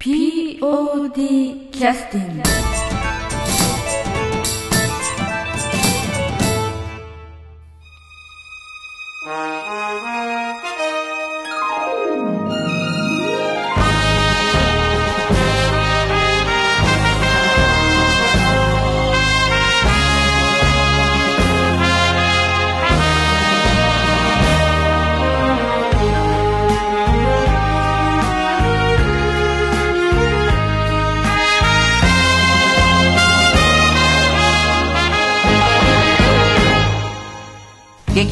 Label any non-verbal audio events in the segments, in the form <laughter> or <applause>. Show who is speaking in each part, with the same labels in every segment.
Speaker 1: POD キャスティング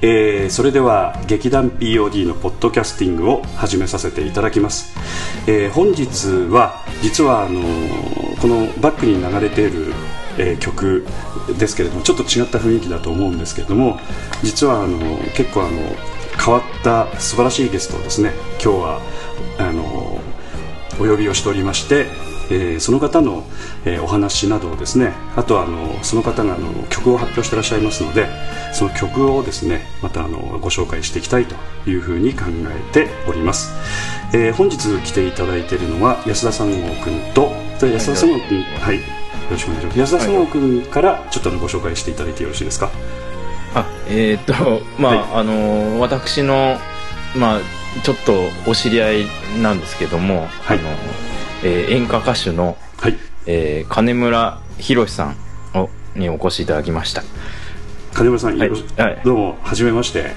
Speaker 2: えーそれでは劇団 POD のポッドキャスティングを始めさせていただきます、えー本日は実はあのーこのバックに流れている、え曲ですけれどもちょっと違った雰囲気だと思うんですけれども実はあの結構あの変わった素晴らしいゲストをですね今日はあのお呼びをしておりまして、えーその方の、えーお話などをですねあとはあのその方があの曲を発表してらっしゃいますのでその曲をですねまたあのご紹介していきたいというふうに考えております、えー本日来ていただいているのは安田三郷君とで安田三郷君はい、よろしくお願いします。安田三郷君からちょっとあのご紹介していただいてよろしいですか？
Speaker 3: あえーっとまあ、
Speaker 2: はい。
Speaker 3: あのー私のまあちょっとお知り合いなんですけども、
Speaker 2: はい。
Speaker 3: あのえー演歌歌手の、
Speaker 2: はい。
Speaker 3: えー金村博さんをにお越しいただきました。
Speaker 2: 金村さん、
Speaker 3: はい。
Speaker 2: よろし
Speaker 3: はい。
Speaker 2: どうもはじめまして。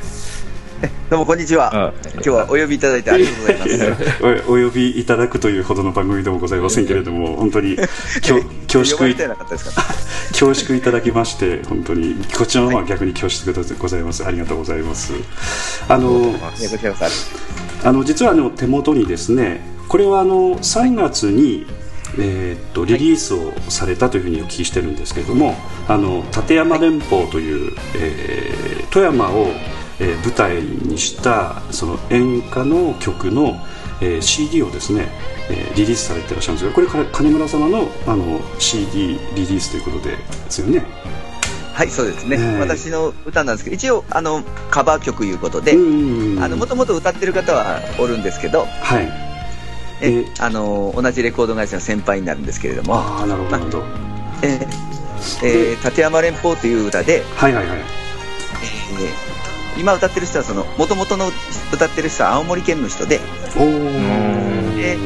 Speaker 4: どうもこんにちは。
Speaker 3: あ
Speaker 4: 今日はお呼びいただいてありがとうございます。<laughs>
Speaker 2: おお呼びいただくというほどの番組でもございませんけれども本当にきょ <laughs> 恐縮。い
Speaker 4: れてなかったですか？<laughs>
Speaker 2: 恐縮いただきまして本当にこちらの方は逆に恐縮でございます、ありがとうございます。あの
Speaker 4: あ
Speaker 2: の実はあの手元にですねこれはあの3月にえーっとリリースをされたというふうにお聞きしてるんですけれども、あの立山連峰という、えー富山を、えー舞台にしたその演歌の曲の、えー CD をですね、えーリリースされてらっしゃるんですがこれから金村様のあの CD リリースということでですよね？
Speaker 4: はい、そうですね。
Speaker 2: ええ
Speaker 4: 私の歌なんですけど、一応あのカバー曲いうことで、もともと歌ってる方はおるんですけど、
Speaker 2: はい
Speaker 4: え
Speaker 2: え
Speaker 4: あの同じレコード会社の先輩になるんですけれども、えーえー立山連峰という歌で、
Speaker 2: はいはいはい。
Speaker 4: えー今歌ってる人はその元々の歌ってる人は青森県の人で、
Speaker 2: おお
Speaker 4: で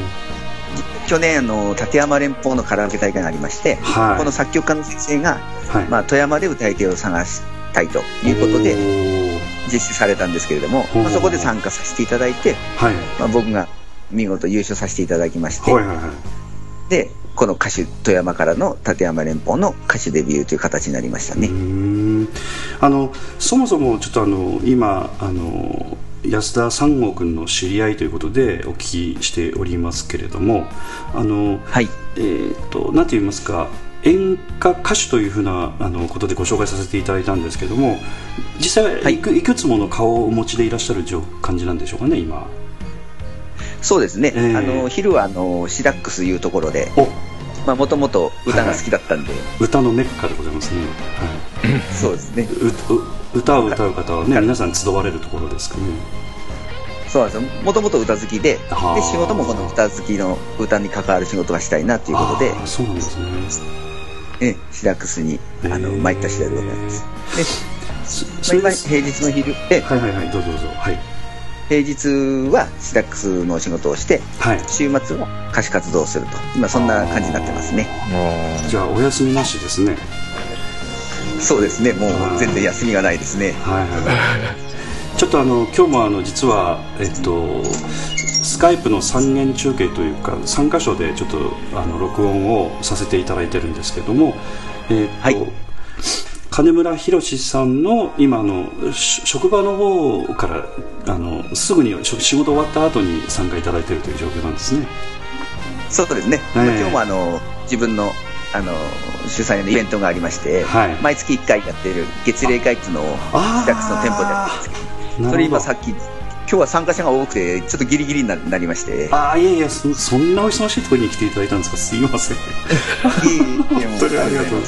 Speaker 4: 去年あの立山連峰のカラオケ大会がありまして、
Speaker 2: はい。
Speaker 4: この作曲家の先生が、
Speaker 2: はい。
Speaker 4: まあ、富山で歌い手を探したいということで
Speaker 2: で
Speaker 4: 実施されたんですけれども、まあ、そこで参加させていただいて、
Speaker 2: はい。
Speaker 4: まあ、僕が見事優勝させていただきまして、
Speaker 2: はいはいはい。
Speaker 4: でこの歌手富山からの立山連峰の歌手デビューという形になりましたね、
Speaker 2: あのそもそもちょっとあの今あの安田三郷君の知り合いということでお聞きしておりますけれどもあの
Speaker 4: はい。
Speaker 2: えー、となんて言いますか演歌歌手というふうなあのことでご紹介させていただいたんですけども実際はい。いく,、い、くつもの顔をお持ちでいらっしゃる状感じなんでしょうかね今
Speaker 4: そうですね、
Speaker 2: えー
Speaker 4: あの昼はあのシダックスいうところで
Speaker 2: お。
Speaker 4: もともと歌が好きだったんで、
Speaker 2: 歌のメッカでございますね、はい。
Speaker 4: そうですね。
Speaker 2: 歌を歌う方はね皆さん集われるところですかね。
Speaker 4: そうなんですよ。もともと歌好きでで
Speaker 2: はあ。
Speaker 4: 仕事もこの歌好きの歌に関わる仕事がしたいなということで。
Speaker 2: そうなんですね。
Speaker 4: えシダックスにあの参った次第でございます。で
Speaker 2: そ
Speaker 4: まあ、平日の昼え。
Speaker 2: はいはいはいどうぞどうぞ。はい
Speaker 4: 平日はシダックスのお仕事をして
Speaker 2: はい。
Speaker 4: 週末は歌手活動をすると。今そんな感じになってますね。
Speaker 3: も
Speaker 2: じゃあお休みなしですね。
Speaker 4: そうですね。もう全然休みがないですね。
Speaker 2: はいはい。はいちょっとあの今日もあの実はえっとスカイプの三元中継というか3箇所でちょっとあの録音をさせていただいてるんですけどもえっと、
Speaker 4: はい
Speaker 2: 金村博さんの今あのし職場の方からあのすぐに仕仕事終わった後に参加いただいているという状況なんですね。
Speaker 4: そうですね、
Speaker 2: ええ。
Speaker 4: 今日もあの自分のあの、主催のイベントがありまして、
Speaker 2: はい。
Speaker 4: 毎月1回やっている月例会っていうのを、自宅の店舗でやってそれ今さっき、今日は参加者が多くて、ちょっとギリギリにななりまして、
Speaker 2: ああいやいやそそんなお忙しいところに来ていただいたんですか？すいません。
Speaker 4: いえいえもう <laughs>
Speaker 2: 本当にありがとう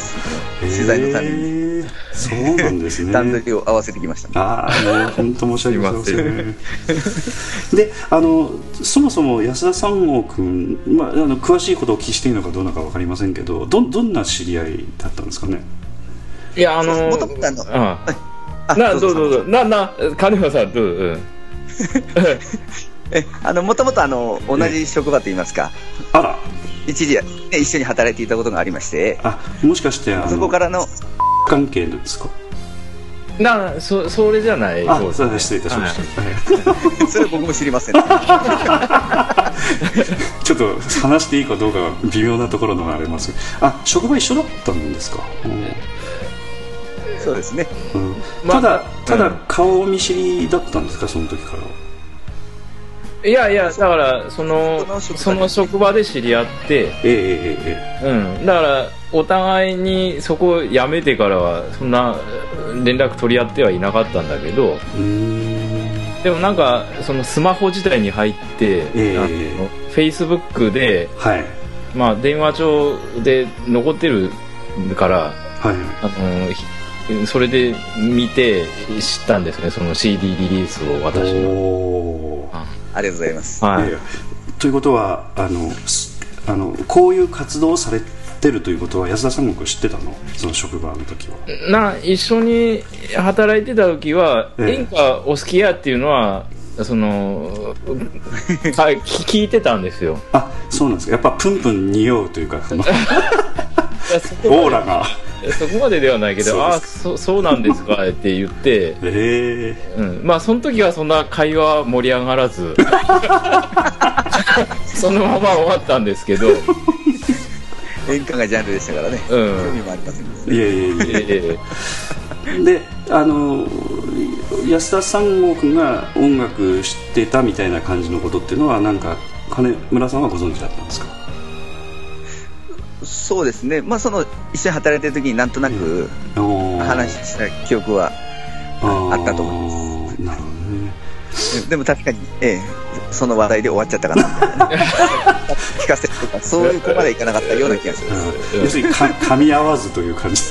Speaker 4: 取材のために
Speaker 2: そうなんですね。
Speaker 4: 段取りを合わせてきました。
Speaker 2: ああ、もう本当申し訳ございません。で、あの、そもそも安田三郷君、まあ、あの詳しいことをお聞きしていいのかどうなのかわかりませんけど、ど、どんな知り合いだったんですかね？
Speaker 3: いや、あの
Speaker 4: もともとあの
Speaker 3: あ
Speaker 4: あ。
Speaker 3: な、どうぞどうぞ。
Speaker 4: ぞ
Speaker 3: な、な、金村さん、どううん。<laughs>
Speaker 4: え、あの、もともとあの、同じ職場といいますか、
Speaker 2: あら、
Speaker 4: 一時、ね、一緒に働いていたことがありまして、
Speaker 2: あ、もしかして、あの、
Speaker 4: そこからの、
Speaker 2: 関係ですか？
Speaker 3: な、そ、それじゃない。
Speaker 2: あ
Speaker 3: 方、です。
Speaker 2: それは失礼いたしました。はい。
Speaker 4: それ僕も知りません、<laughs>
Speaker 2: ちょっと話していいかどうかは微妙なところのがあります。あ、職場一緒だったんですか？
Speaker 4: そうですね。
Speaker 2: うんうん
Speaker 3: まあ
Speaker 2: ただ、ただ
Speaker 3: うん
Speaker 2: 顔見知りだったんですか、その時からは。
Speaker 3: いやいや、だから、その
Speaker 4: その職場、
Speaker 3: で知り合って、
Speaker 2: えええええ
Speaker 3: うん。だから、お互いにそこを辞めてからは、そんな連絡取り合ってはいなかったんだけど。でもなんか、そのスマホ時代に入って、
Speaker 2: ええ
Speaker 3: あの Facebook で、
Speaker 2: はい。
Speaker 3: まあ、電話帳で残ってるから、
Speaker 2: はい。
Speaker 3: あの、ひそれで見て知ったんですね、その CD リリースを私の。
Speaker 4: ありがとうございます。
Speaker 3: はい。
Speaker 2: ということはあのすあのこういう活動をされてるということは安田三国知ってたの？その職場の時は
Speaker 3: な、一緒に働いてた時は、
Speaker 2: ええ
Speaker 3: 演歌お好きやっていうのは、その、<laughs> はい聞聞いてたんですよ。
Speaker 2: あそうなんですかやっぱプンプン匂うというか <laughs>
Speaker 3: やそこまで。
Speaker 2: オーラが。
Speaker 3: そこまでではないけど、
Speaker 2: そうです。
Speaker 3: あそ、そうなんですか <laughs> って言って、
Speaker 2: え
Speaker 3: うん、まあ、その時はそんな会話盛り上がらず、<laughs> そのまま終わったんですけど、
Speaker 4: 演歌がジャンルでしたからね。
Speaker 3: うん。
Speaker 4: 興味もありませんで
Speaker 2: ー、いやいやいや
Speaker 3: ええ。
Speaker 2: であの安田三郷君が音楽知ってたみたいな感じのことっていうのはなんか金村さんはご存知だったんですか？
Speaker 4: そうですね。まあ、その、一緒に働いてる時になんとなく話した記憶は、
Speaker 2: あ
Speaker 4: ったと思
Speaker 2: なるほどね。
Speaker 4: でも確かに、ええ、その話題で終わっちゃったかな、ね。<laughs> 聞かせるとか、そういうとこまでいかなかったような気がします。
Speaker 2: うん。要するにか噛み合わずという感じ。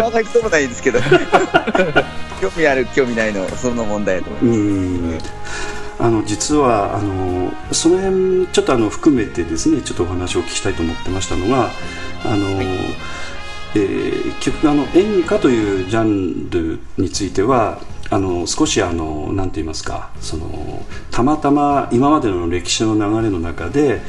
Speaker 4: わかりそうもないですけど、<laughs> 興味ある、興味ないの、その問題だと思います。
Speaker 2: うんあの実はあのその辺ちょっとあの含めてですねちょっとお話をお聞きしたいと思ってましたのがあの、えー結局あの演歌というジャンルについてはあの少しあのなんて言いますかそのたまたま今までの歴史の流れの中で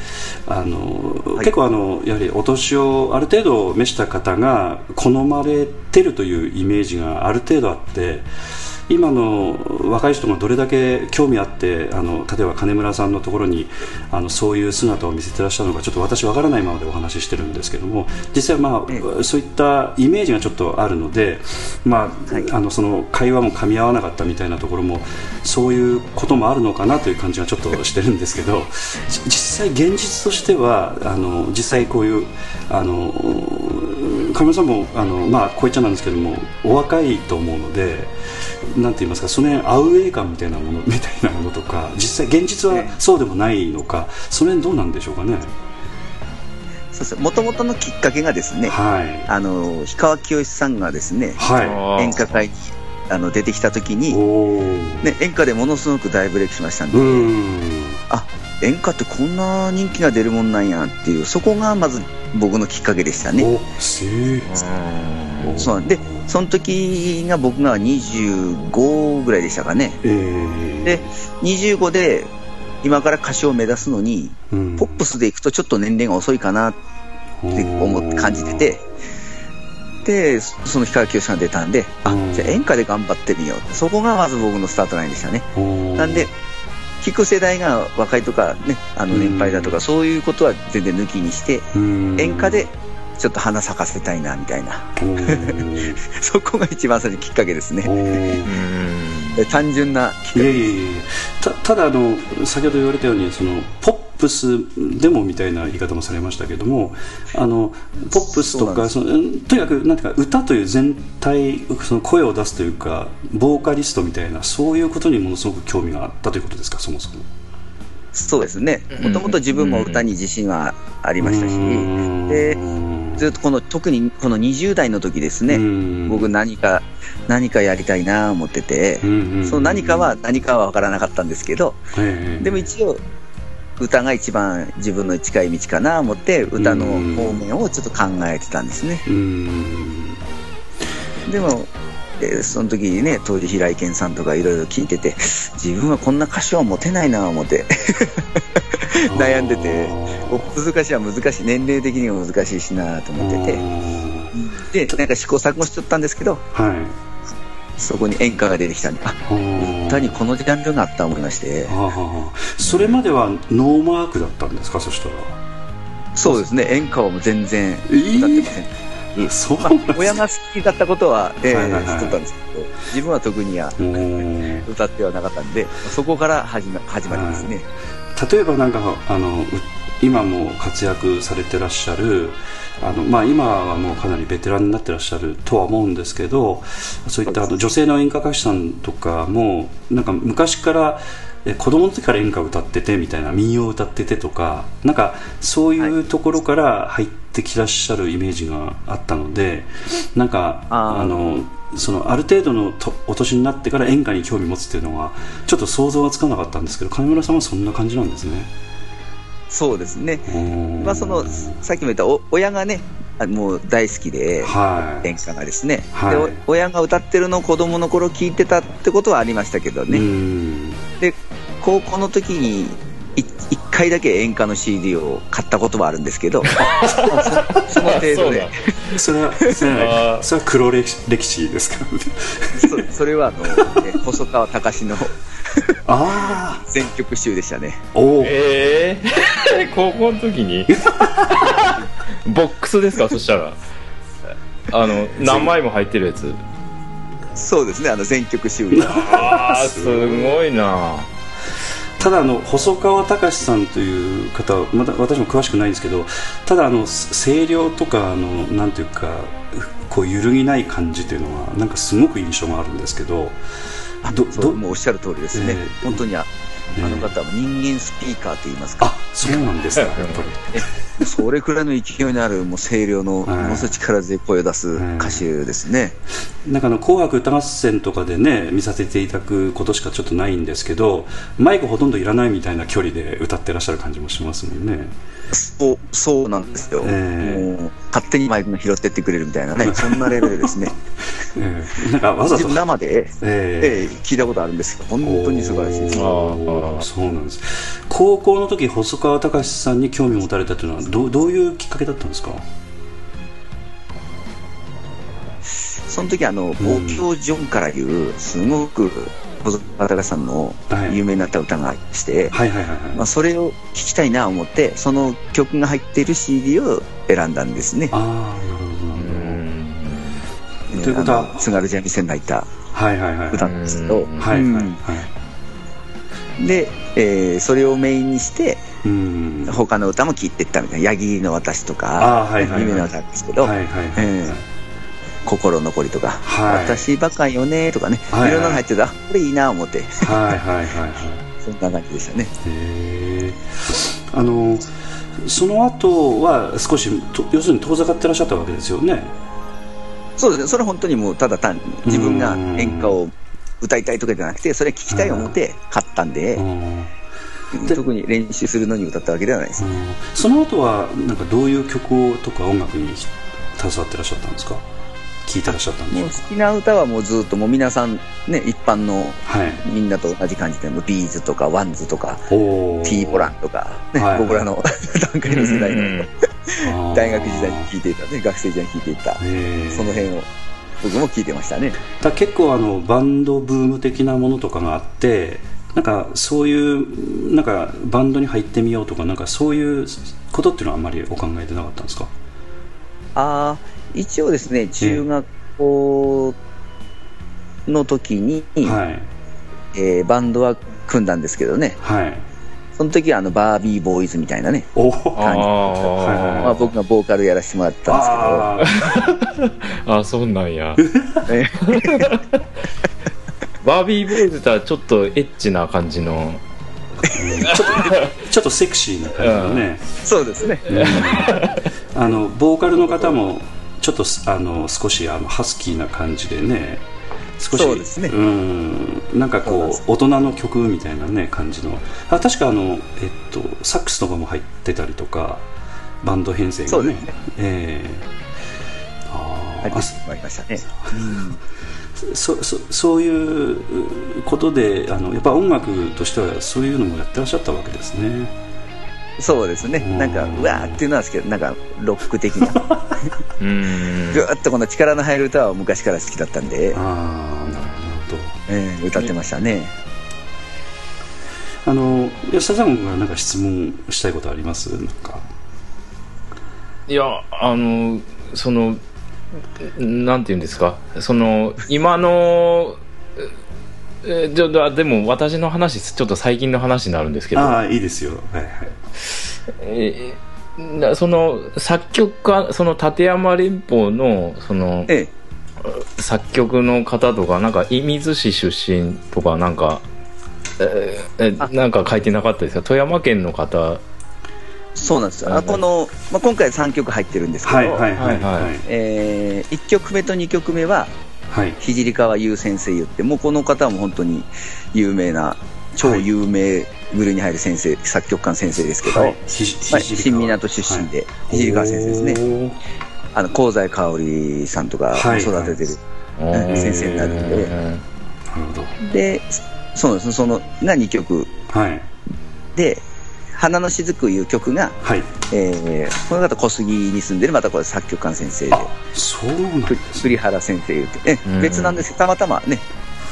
Speaker 2: あの、
Speaker 4: はい。
Speaker 2: 結構あのやはりお年をある程度召した方が好まれてるというイメージがある程度あって今の若い人がどれだけ興味あってあの例えば金村さんのところにあのそういう姿を見せてらっしゃるのかちょっと私わからないままでお話ししてるんですけども実際ま
Speaker 4: え
Speaker 2: あそういったイメージがちょっとあるので、まあ
Speaker 4: はい。
Speaker 2: あのその会話も噛み合わなかったみたいなところもそういうこともあるのかなという感じがちょっとしてるんですけどじ実際現実としてはあの実際こういうあの金村さんもあの、まあ、こう言っちゃなんですけどもお若いと思うのでなんて言いますかその辺アウェー感みたいなものみたいなものとか <laughs> 実際現実はそうでもないのかその辺どうなんでしょうかね。
Speaker 4: そうです。もともとのきっかけがですね、
Speaker 2: はい。
Speaker 4: あの、氷川きよしさんがですね、
Speaker 2: は
Speaker 4: 演歌会にあの出てきた時
Speaker 2: い
Speaker 4: に、ね、演歌でものすごく大ブレイクしましたん
Speaker 2: う
Speaker 4: で、
Speaker 2: ん。
Speaker 4: あ、演歌ってこんな人気が出るもんなんやっていう、そこがまず僕のきっかけでしたね。そう。で、その時が僕が25ぐらいでしたかね。
Speaker 2: えー、
Speaker 4: で、25で今から歌手を目指すのに、
Speaker 2: うん。
Speaker 4: ポップスで行くとちょっと年齢が遅いかなって思って感じてて、で、その氷川きよしさんが出たんで、あ
Speaker 2: うん、
Speaker 4: じゃあ演歌で頑張ってみよう。そこがまず僕のスタートラインでしたね。なんで、聞く世代が若いとかね、あの年配だとか、そういうことは全然抜きにして、
Speaker 2: うん。
Speaker 4: 演歌でちょっと花咲かせたいな、みたいな。<laughs> そこが一番最初のきっかけですね。単純な、
Speaker 2: いやいやいやたただあの先ほど言われたようにそのポップスでもみたいな言い方もされましたけどもあのポップスとかそのうんとにかくなんていうか歌という全体その声を出すというかボーカリストみたいなそういうことにものすごく興味があったということですかそもそも
Speaker 4: そうですね。もともと自分も歌に自信はありましたし、で、ずっとこの、特にこの20代の時ですね、僕何か、何かやりたいなと思ってて、その何かは何かは分からなかったんですけど、でも一応、歌が一番自分の近い道かなと思って、歌の方面をちょっと考えてたんですね。でも、えーその時にね、当時平井堅さんとかいろいろ聞いてて、自分はこんな歌手は持てないなと思って <laughs> 悩んでて、お難しいは難しい、年齢的にも難しいしなと思ってて、で、なんか試行錯誤しちゃったんですけど、
Speaker 2: はい。
Speaker 4: そこに演歌が出てきたんで、あ、歌にこのジャンルがあったと思いまして、
Speaker 2: はあそれまではノーマークだったんですかそしたら。
Speaker 4: そうですね、演歌はもう全然歌ってません。
Speaker 2: そう
Speaker 4: まあ、親が好きだったことは、え
Speaker 2: はいはいはい。
Speaker 4: ー知っとったんですけど、自分は特には
Speaker 2: うん。
Speaker 4: 歌ってはなかったんで、そこから始ま始まりますね。
Speaker 2: 例えばなんかあのう今も活躍されてらっしゃるあの、まあ、今はもうかなりベテランになってらっしゃるとは思うんですけどそういったあの女性の演歌歌手さんとかもなんか昔からえ子供の時から演歌を歌っててみたいな民謡を歌っててとかなんかそういうところから入ってきらっしゃるイメージがあったのでなんか
Speaker 4: あ
Speaker 2: のそのある程度のとお年になってから演歌に興味持つっていうのはちょっと想像がつかなかったんですけど金村さんはそんな感じなんですね。
Speaker 4: そうですね。
Speaker 2: うん
Speaker 4: まあ、その、さっきも言ったお親がね、あもう大好きで、
Speaker 2: はい。
Speaker 4: 演歌がですね、
Speaker 2: はい。
Speaker 4: でお親が歌ってるのを子供の頃聞いてたってことはありましたけどね、
Speaker 2: うん。
Speaker 4: で高校の時にい1回だけ演歌の CD を買ったことはあるんですけど、まあそその程度で、
Speaker 2: それはそれはそれは黒歴史ですか？
Speaker 4: そそれはあの、ね <laughs> 細川隆の
Speaker 2: あ
Speaker 4: 全曲集でしたね。
Speaker 2: あおお
Speaker 3: ええ <laughs> 高校の時に？<laughs> ボックスですか？そしたら。あの何枚も入ってるやつ。
Speaker 4: そうですね、あの全曲集。
Speaker 3: ああすごいな
Speaker 2: ただあの細川隆さんという方はまだ私も詳しくないんですけどただあの声量とかあのなんていうかこう揺るぎない感じというのはなんかすごく印象があるんですけどどど
Speaker 4: もうおっしゃる通りですね、
Speaker 2: えー
Speaker 4: 本当にあ
Speaker 2: えー
Speaker 4: あの方は人間スピーカーと言いますか、
Speaker 2: あそうなんですか。やっぱり。
Speaker 4: えそれくらいの勢いのあるもう声量の
Speaker 2: はい。
Speaker 4: ものすごい力強い声を出す歌手ですね。
Speaker 2: なんかあの紅白歌合戦とかでね見させていただくことしかちょっとないんですけどマイクほとんどいらないみたいな距離で歌ってらっしゃる感じもしますもんね
Speaker 4: そうそうなんですよ、
Speaker 2: ええ。
Speaker 4: もう勝手にマイクが拾ってってくれるみたいなね、<laughs> そんなレベルですね。<laughs>
Speaker 2: ええ。なんかわざと。
Speaker 4: 生で、
Speaker 2: ええ。
Speaker 4: ええ聞いたことあるんですけど、本当に素晴らしいです。
Speaker 2: おー。そうなんです。高校の時細川隆さんに興味を持たれたというのはどうどういうきっかけだったんですか？
Speaker 4: その時あの、望郷ジョンからいう、すごく細川隆さんの
Speaker 2: はい。
Speaker 4: 有名になった歌がして、それを聞きたいなと思って、その曲が入っている CD を選んだんですね。
Speaker 2: ああなるほど。なるほどということは
Speaker 4: 津軽三味線泣いた
Speaker 2: はいはいはい
Speaker 4: 歌なんですけど、
Speaker 3: うん。
Speaker 2: はいはい
Speaker 4: うん
Speaker 2: はい。
Speaker 4: で、えーそれをメインにして、
Speaker 2: うん。
Speaker 4: 他の歌も聴いていったみたいな、ヤギの私と
Speaker 2: あ
Speaker 4: か、
Speaker 2: ーはいはいはい。
Speaker 4: 有名な歌ですけど、
Speaker 2: はいはいはい
Speaker 4: えー心残りとか、
Speaker 2: はい。
Speaker 4: 私バカよねとかね、
Speaker 2: はい。はい
Speaker 4: いろんなの入ってて、あ、これいいな思って、
Speaker 2: はいはいはいはい。<laughs>
Speaker 4: そんな感じでしたね。
Speaker 2: へえあのその後は少しと要するに遠ざかってらっしゃったわけですよね。
Speaker 4: そうですね、それは本当にもうただ単に自分が演歌を歌いたいとかじゃなくて、それ聞きたい思って買ったんで
Speaker 2: う、ん。
Speaker 4: 特に練習するのに歌ったわけではないです。
Speaker 2: うん。その後はなんかどういう曲とか音楽に携わってらっしゃったんですか？聴いてらっしゃったんですかもう好
Speaker 4: きな歌はもうずっともう皆さんね、一般の
Speaker 2: はい。
Speaker 4: みんなと同じ感じで、もう B'z とか WANDS とか、
Speaker 2: おー。
Speaker 4: T ポランとか、ね
Speaker 2: はい。
Speaker 4: 僕らの <laughs> 団塊の世代の
Speaker 2: あー。
Speaker 4: 大学時代に聴いていたね、学生時代に聴いていた、その辺を僕も聴いてましたね。
Speaker 2: だ結構あのバンドブーム的なものとかがあってなんかそういうなんかバンドに入ってみようとかなんかそういうことっていうのはあんまりお考えてなかったんですか？
Speaker 4: ああ、一応ですね、中学校の時に、
Speaker 2: はい。
Speaker 4: えーバンドは組んだんですけどね、
Speaker 2: はい。
Speaker 4: その時はあのバービーボーイズみたいなね、
Speaker 2: おお
Speaker 3: あ
Speaker 4: まあ、僕がボーカルやらせてもらったんです
Speaker 2: あ <laughs>
Speaker 3: ああそうなんや。
Speaker 4: けど、え。
Speaker 3: バービーボーイズとはちょっとエッチな感じの。
Speaker 2: ーちょっとちょっとセクシーな感じのね、
Speaker 4: そうですね、
Speaker 2: あのボーカルの方もちょっとすあの少しあのハスキーな感じでね少し
Speaker 4: そうですね。
Speaker 2: んなん
Speaker 4: なんです
Speaker 2: こう大人の曲みたいなね感じの。あ確かあの、えっと、サックスとかも入ってたりとかバンド編成がね。
Speaker 4: ね。
Speaker 2: ええ。あ
Speaker 4: りましたね。
Speaker 2: そそそういうことであのやっぱ音楽としてはそういうのもやってらっしゃったわけですね
Speaker 4: そうですね、なんか、うわーっていうのはですけど、なんか、ロック的な、<laughs>
Speaker 3: うーん。
Speaker 4: ぐーっとこの力の入る歌は昔から好きだったんで、
Speaker 2: ああなるほど。
Speaker 4: えー歌ってましたね。
Speaker 2: あの安田さんがなんか質問したいことあります？なんか。
Speaker 3: いやあのそのなんていうんですか？その今のえじゃあでも私の話ちょっと最近の話になるんですけど。
Speaker 2: ああいいですよ。はいはい。
Speaker 3: えーなその作曲家その立山連邦のその
Speaker 4: ええ、
Speaker 3: 作曲の方とかなんか射水市出身とかなんかえーえなんか書いてなかったですか？富山県の方。
Speaker 4: そうなんです。よ。
Speaker 3: はい。
Speaker 4: あこの、まあ、今回3曲入ってるんですけど、
Speaker 2: はいはいはい
Speaker 3: はい。
Speaker 2: は
Speaker 3: はい
Speaker 4: え1曲目と2曲目は、
Speaker 2: はい。
Speaker 4: 聖川優先生言って、もうこの方も本当に有名な、超有名部類に入る先生、作曲家の先生です。けど、
Speaker 2: はい
Speaker 4: まあ、
Speaker 2: ひ
Speaker 4: 新港出身で、聖川先生です。ね。あの、香西かおりさんとか育ててる。
Speaker 3: うん
Speaker 4: 先生になるんで
Speaker 2: なるほど
Speaker 4: で、そうです。ね、その、が2曲
Speaker 2: はい
Speaker 4: で、花の雫いう曲が、
Speaker 2: はい。
Speaker 4: えー、この方小杉に住んでる、またこれ作曲家の先生で、
Speaker 2: あそうなん
Speaker 4: く
Speaker 2: です
Speaker 4: 栗原先生言うて、え
Speaker 3: うん。
Speaker 4: 別なんですたまたまね、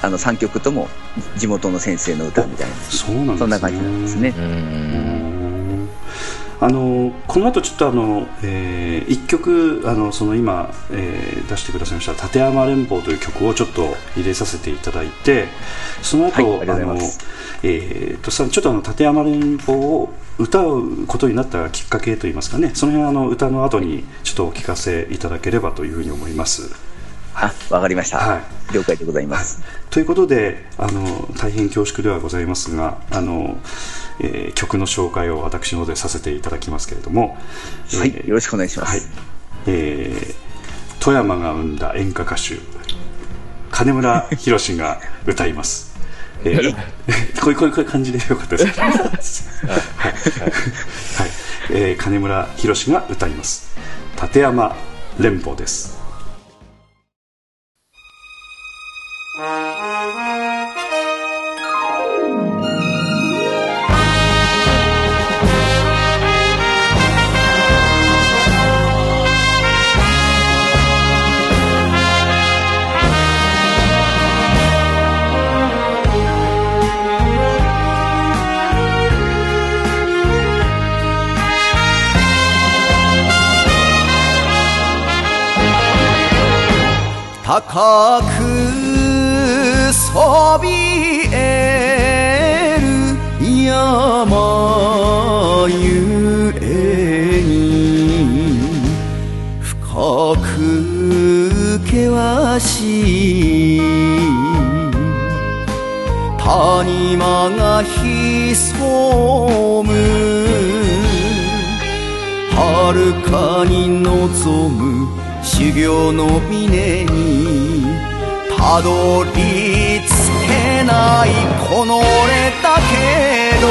Speaker 4: あの3曲とも地元の先生の歌みたいな、
Speaker 2: そうなんですね。
Speaker 4: そんな感じなんですね。
Speaker 2: あのこの後ちょっとあの、えー、一曲あのその今、えー出してくださいました「立山連邦」という曲をちょっと入れさせていただいてその後、
Speaker 4: はいあ
Speaker 2: のえー、とさちょっとあの立山連邦を歌うことになったきっかけといいますかねその辺あの歌の後にちょっとお聞かせいただければというふうに思います。
Speaker 4: あ、わかりました。
Speaker 2: はい
Speaker 4: 了解でございます。
Speaker 2: ということであの大変恐縮ではございますがあの、えー曲の紹介を私の方でさせていただきますけれども、
Speaker 4: はい、
Speaker 2: えー
Speaker 4: よろしくお願いしま
Speaker 2: はい
Speaker 4: す。
Speaker 2: えー富山が生んだ演歌歌手金村博が歌います。えー <laughs> <laughs> こういうこういう感じでよかったです。<laughs> はい、はいえー金村博が歌います。立山連邦です。
Speaker 5: 高くそびえる山ゆえに深く険しい。谷間が潜む遥かに望む修行の峰にたどり着けないこの俺だけど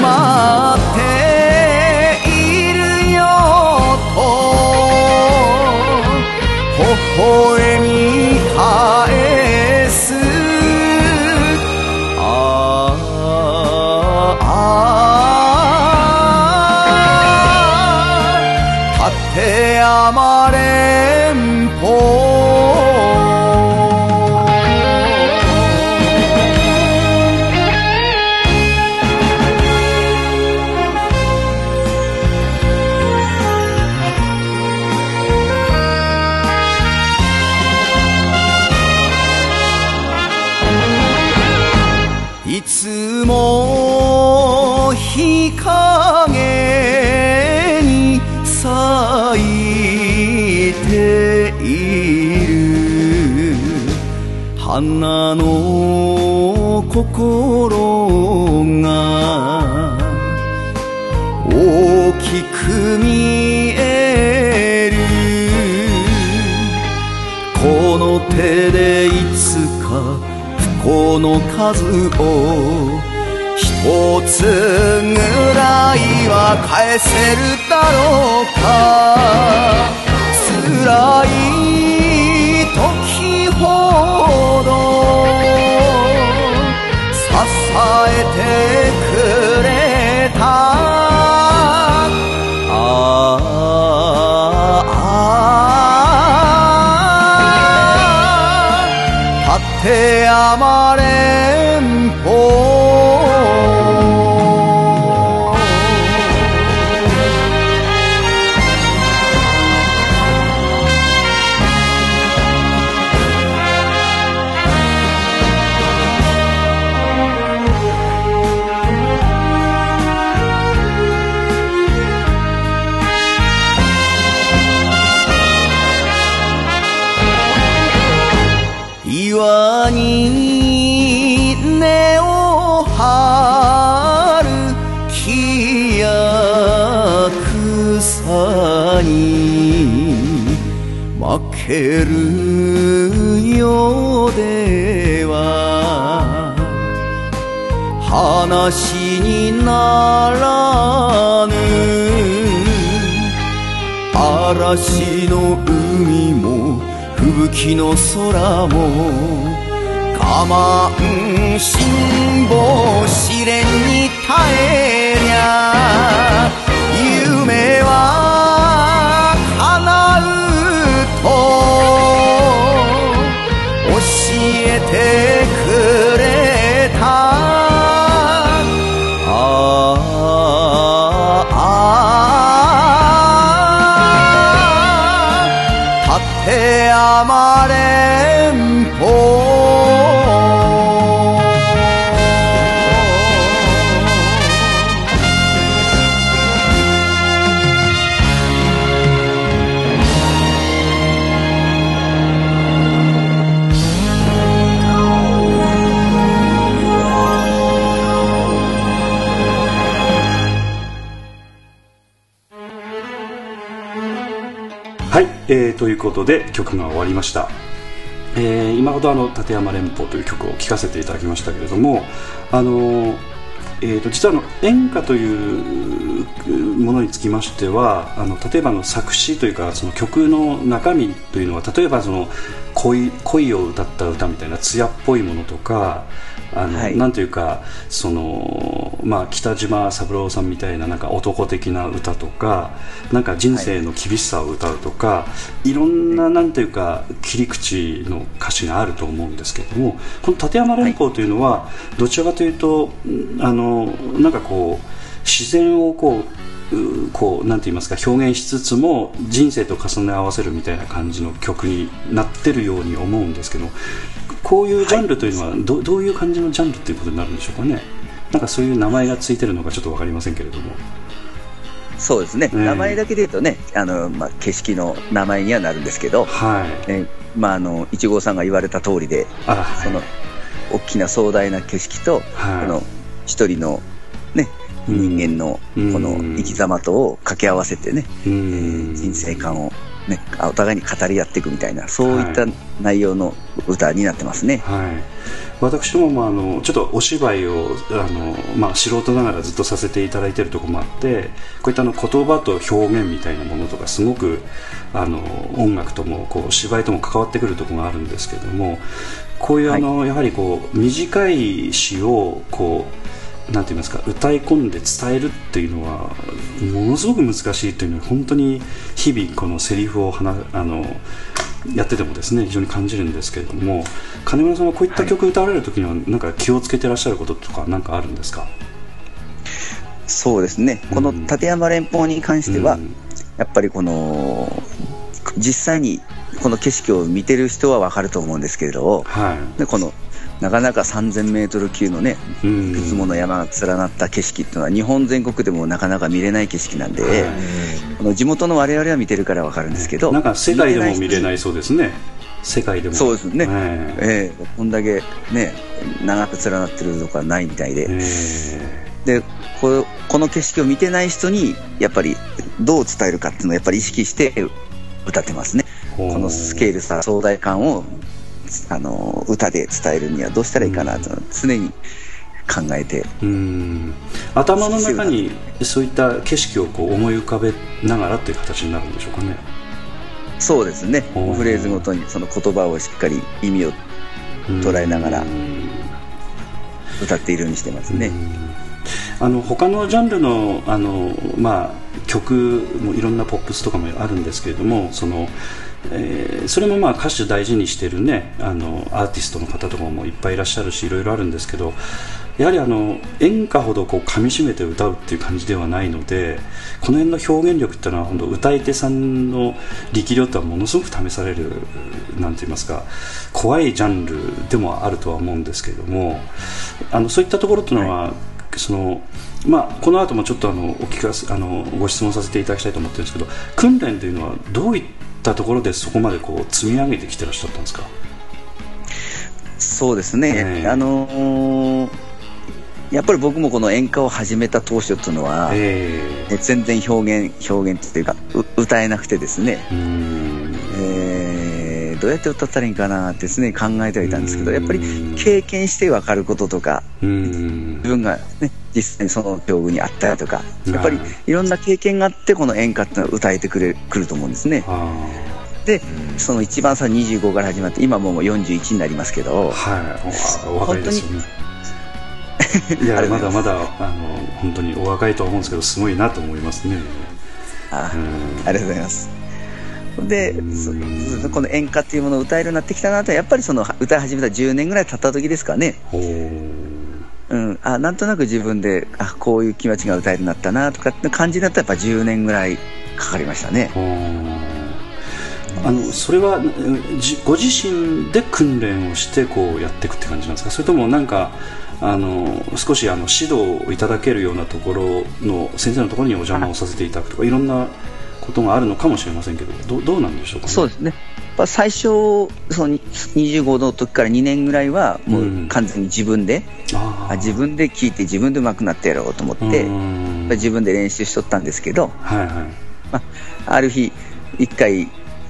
Speaker 5: 待っているよと微笑み返す。ああ立山連邦心が大きく見える。この手でいつか不幸の数を一つぐらいは返せるだろうか。辛い話にならぬ嵐の海も吹雪の空も我慢辛抱試練に耐えりゃ夢は叶うと。教えてくれた。山
Speaker 2: ということで曲が終わりました、えー今ほどあの立山連邦という曲を聴かせていただきましたけれどもあのえー、と実はあの演歌というものにつきましてはあの例えばあの作詞というかその曲の中身というのは例えばその恋恋を歌った歌みたいな艶っぽいものとかあの、
Speaker 4: はい。
Speaker 2: なんというかその、まあ、北島三郎さんみたいななんか男的な歌とかなんか人生の厳しさを歌うとか、い、ろんななんというか切り口の歌詞があると思うんですけれどもこの立山連邦というのは、どちらかというとんあのなんかこう自然をこううこうなんて言いますか表現しつつも人生と重ね合わせるみたいな感じの曲になってるように思うんですけどこういうジャンルというのはど,、どういう感じのジャンルということになるんでしょうかね？なんかそういう名前がついてるのかちょっと分かりませんけれども。
Speaker 4: そうですね、
Speaker 2: ええ。
Speaker 4: 名前だけで言うとね、あのまあ、景色の名前にはなるんですけど、
Speaker 2: はい。
Speaker 4: えまあ、あの一号さんが言われた通りで、
Speaker 2: はい
Speaker 4: その大きな壮大な景色と、
Speaker 2: はい。
Speaker 4: この一人の、ね、
Speaker 2: うん。
Speaker 4: 人間の
Speaker 2: うん。
Speaker 4: この生き様とを掛け合わせてね、
Speaker 2: う
Speaker 4: え
Speaker 2: ん
Speaker 4: ー人生観を、ね、あお互いに語り合っていくみたいな、そういった内容の歌になってますね。
Speaker 2: はい、私どももあのちょっとお芝居をあの、まあ、素人ながらずっとさせていただいているところもあってこういったあの言葉と表現みたいなものとかすごくあの音楽ともこう芝居とも関わってくるところがあるんですけどもこういうあの、やはりこう短い詩をこうなんて言いますか歌い込んで伝えるっていうのはものすごく難しいというのは本当に日々このセリフを話あのやっててもですね非常に感じるんですけれども金村さんはこういった曲歌われる時にはなんか気をつけてらっしゃることとか何かあるんですか？
Speaker 4: そうですね、この立山連邦に関しては、
Speaker 2: うん。
Speaker 4: やっぱりこの実際にこの景色を見てる人は分かると思うんですけれど、
Speaker 2: はい。
Speaker 4: でこのなかなか3000メートル級のね、いくつもの山が連なった景色っていうのは、日本全国でもなかなか見れない景色なんで、この地元の我々は見てるから分かるんですけど、
Speaker 2: なんか世界でも見れないそうですね。世界でも。
Speaker 4: そうですね、ええ。ー、こんだけね長く連なってるとかないみたいで、でここの景色を見てない人にやっぱりどう伝えるかっていうのをやっぱり意識して歌ってますね。このスケールさ壮大感をあの歌で伝えるにはどうしたらいいかなと常に考えて。
Speaker 2: うん。頭の中にそういった景色をこう思い浮かべながらという形になるんでしょうかね。
Speaker 4: そうですね。フレーズごとにその言葉をしっかり意味を捉えながら歌っているようにしてますね。
Speaker 2: あの他のジャンルのあの、まあ、曲もいろんなポップスとかもあるんですけれどもその、えー、それもまあ歌手大事にしてるねあのアーティストの方とかもいっぱいいらっしゃるしいろいろあるんですけどやはりあの演歌ほどこう噛みしめて歌うっていう感じではないのでこの辺の表現力っていうのは本当歌い手さんの力量ってはものすごく試されるなんて言いますか怖いジャンルでもあるとは思うんですけれどもあのそういったところっていうのは、はい。そのまあ、この後もちょっとあのお聞かせあのご質問させていただきたいと思ってるんですけど訓練というのはどういったところでそこまでこう積み上げてきてらっしゃったんですか？
Speaker 4: そうですね、えー、あのー、やっぱり僕もこの演歌を始めた当初というのは、えー、全然表現表現っていうか歌えなくてですね、えー、どうやって歌ったらいいかなって常に考えてはいたんですけどやっぱり経験して分かることとか自分が、ね、実際にその境遇にあったりとかやっぱりいろんな経験があってこの演歌っていうのは歌えてくれくると思うんですね。でその一番さ25から始まって今もう41になりますけど、
Speaker 2: はい、本当に？いやまだまだあの本当にお若いとは思うんですけどすごいなと思いますね。
Speaker 4: あありがとうございますでこの演歌っていうものを歌えるようになってきたなとやっぱりその歌い始めた10年ぐらい経った時ですかね。う。ん、あなんとなく自分であこういう気持ちが歌えるようになったなとかって感じだったらやっぱ10年ぐらいかかりましたね。
Speaker 2: あのそれはご自身で訓練をしてこうやっていくって感じなんですか？それともなんかあの少しあの指導をいただけるようなところの先生のところにお邪魔をさせていただくとかいろんなことがあるのかもしれませんけどどどうなんでしょうか、ね、
Speaker 4: そうですね。最初その25の時から2年ぐらいはもう完全に自分で、うん、あ自分で聞いて自分で上手くなってやろうと思って自分で練習しとったんですけど、はいはい。まあ、ある日一回、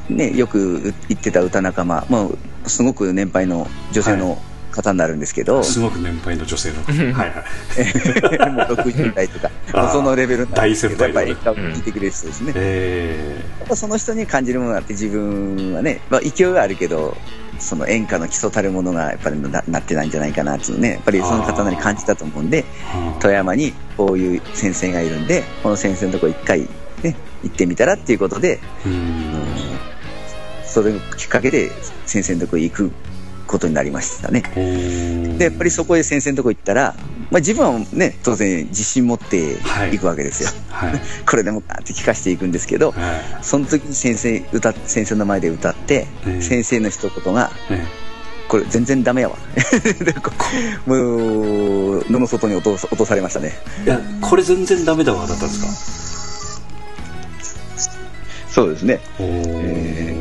Speaker 4: ね、よく言ってた歌仲間もうすごく年配の女性の方になるんですけど、
Speaker 2: すごく年配の女性のはいはい。<laughs>
Speaker 4: もう60代とか <laughs> そのレベル
Speaker 2: の大先輩
Speaker 4: やっぱり聞いてくれる人ですね、うん。えー、やっぱその人に感じるものがあって自分はね、まあ、勢いはあるけどその演歌の基礎たるものがやっぱりななってないんじゃないかなっていうねやっぱりその方なり感じたと思うんで富山にこういう先生がいるんでこの先生のとこ一回ね行ってみたらっていうことで、うん、それをきっかけで先生のとこ行くことになりましたね。で、やっぱりそこへ先生のとこ行ったら、まあ、自分はね、当然自信持っていくわけですよ。はい、<laughs> これでもかって聞かせていくんですけど、はい、その時に先生、歌先生の前で歌って、先生の一言が、これ全然ダメやわ。<laughs> もう、野の外に落と落とされましたね。
Speaker 2: いや、これ全然ダメだわ、だったんですか？
Speaker 4: そうですね。え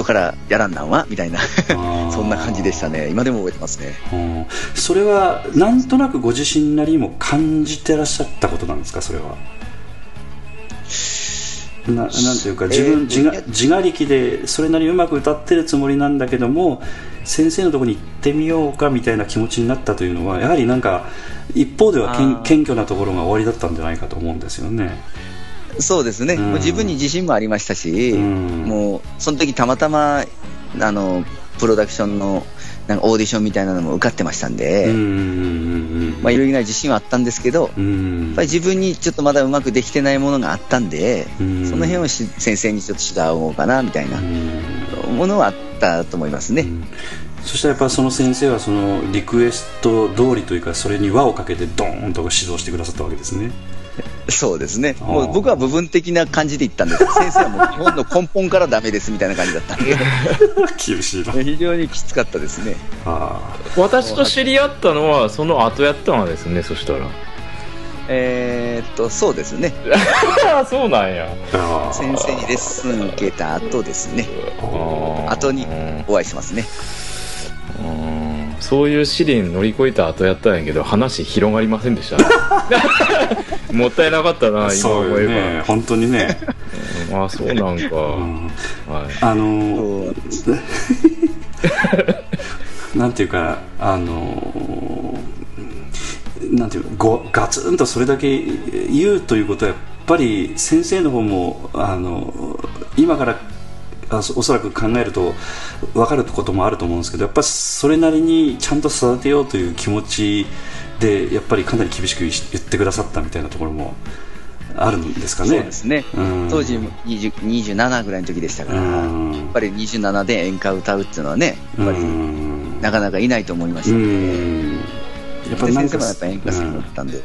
Speaker 4: ー基礎からやらんなんはみたいな。そんな感じでしたね。今でも覚えてますね。
Speaker 2: それはなんとなくご自身なりにも感じてらっしゃったことなんですか？それは。ななんていうか自分、えー、自が自我力でそれなりにうまく歌ってるつもりなんだけども先生のところに行ってみようかみたいな気持ちになったというのはやはりなんか一方では謙虚なところが終わりだったんじゃないかと思うんですよね。
Speaker 4: そうですね、うん、自分に自信もありましたし、うん、もうその時たまたまあのプロダクションのなんかオーディションみたいなのも受かってましたんで、まあ、いろいろな自信はあったんですけど、やっぱり自分にちょっとまだうまくできてないものがあったんで、その辺を先生にちょっと指導をかなみたいなものはあったと思いますね。
Speaker 2: そしたらやっぱその先生はそのリクエスト通りというかそれに輪をかけてドーンと指導してくださったわけですね。<laughs>
Speaker 4: そうですね。もう僕は部分的な感じで言ったんです <laughs> 先生はもう日本の根本からダメですみたいな感じだったんで。<laughs>
Speaker 2: 厳しいな。
Speaker 4: 非常にきつかったですね。
Speaker 3: 私と知り合ったのはその後やったのですね、そしたら。
Speaker 4: えー、っと、そうですね。
Speaker 3: そうなんや。
Speaker 4: 先生にレッスン受けた後ですね。後にお会いしますね。
Speaker 3: そういう試練乗り越えた後やったんやけど話広がりませんでしたもったいなかったな <laughs> 今思えば、
Speaker 2: ね、本当にね、
Speaker 3: うん、ああそうなんか、うん、
Speaker 2: はい、あの <laughs> なんていうかあのなんていうごガツンとそれだけ言うということはやっぱり先生の方もあの今からあおそらく考えると分かることもあると思うんですけどやっぱりそれなりにちゃんと育てようという気持ちでやっぱりかなり厳しく言ってくださったみたいなところもあるんですかね。
Speaker 4: そうですね。当時20 27ぐらいの時でしたから、やっぱり27で演歌を歌うっていうのはね、やっぱりなかなかいないと思いましたので。やっぱ先生もやっぱ演歌好きだったんで、うん、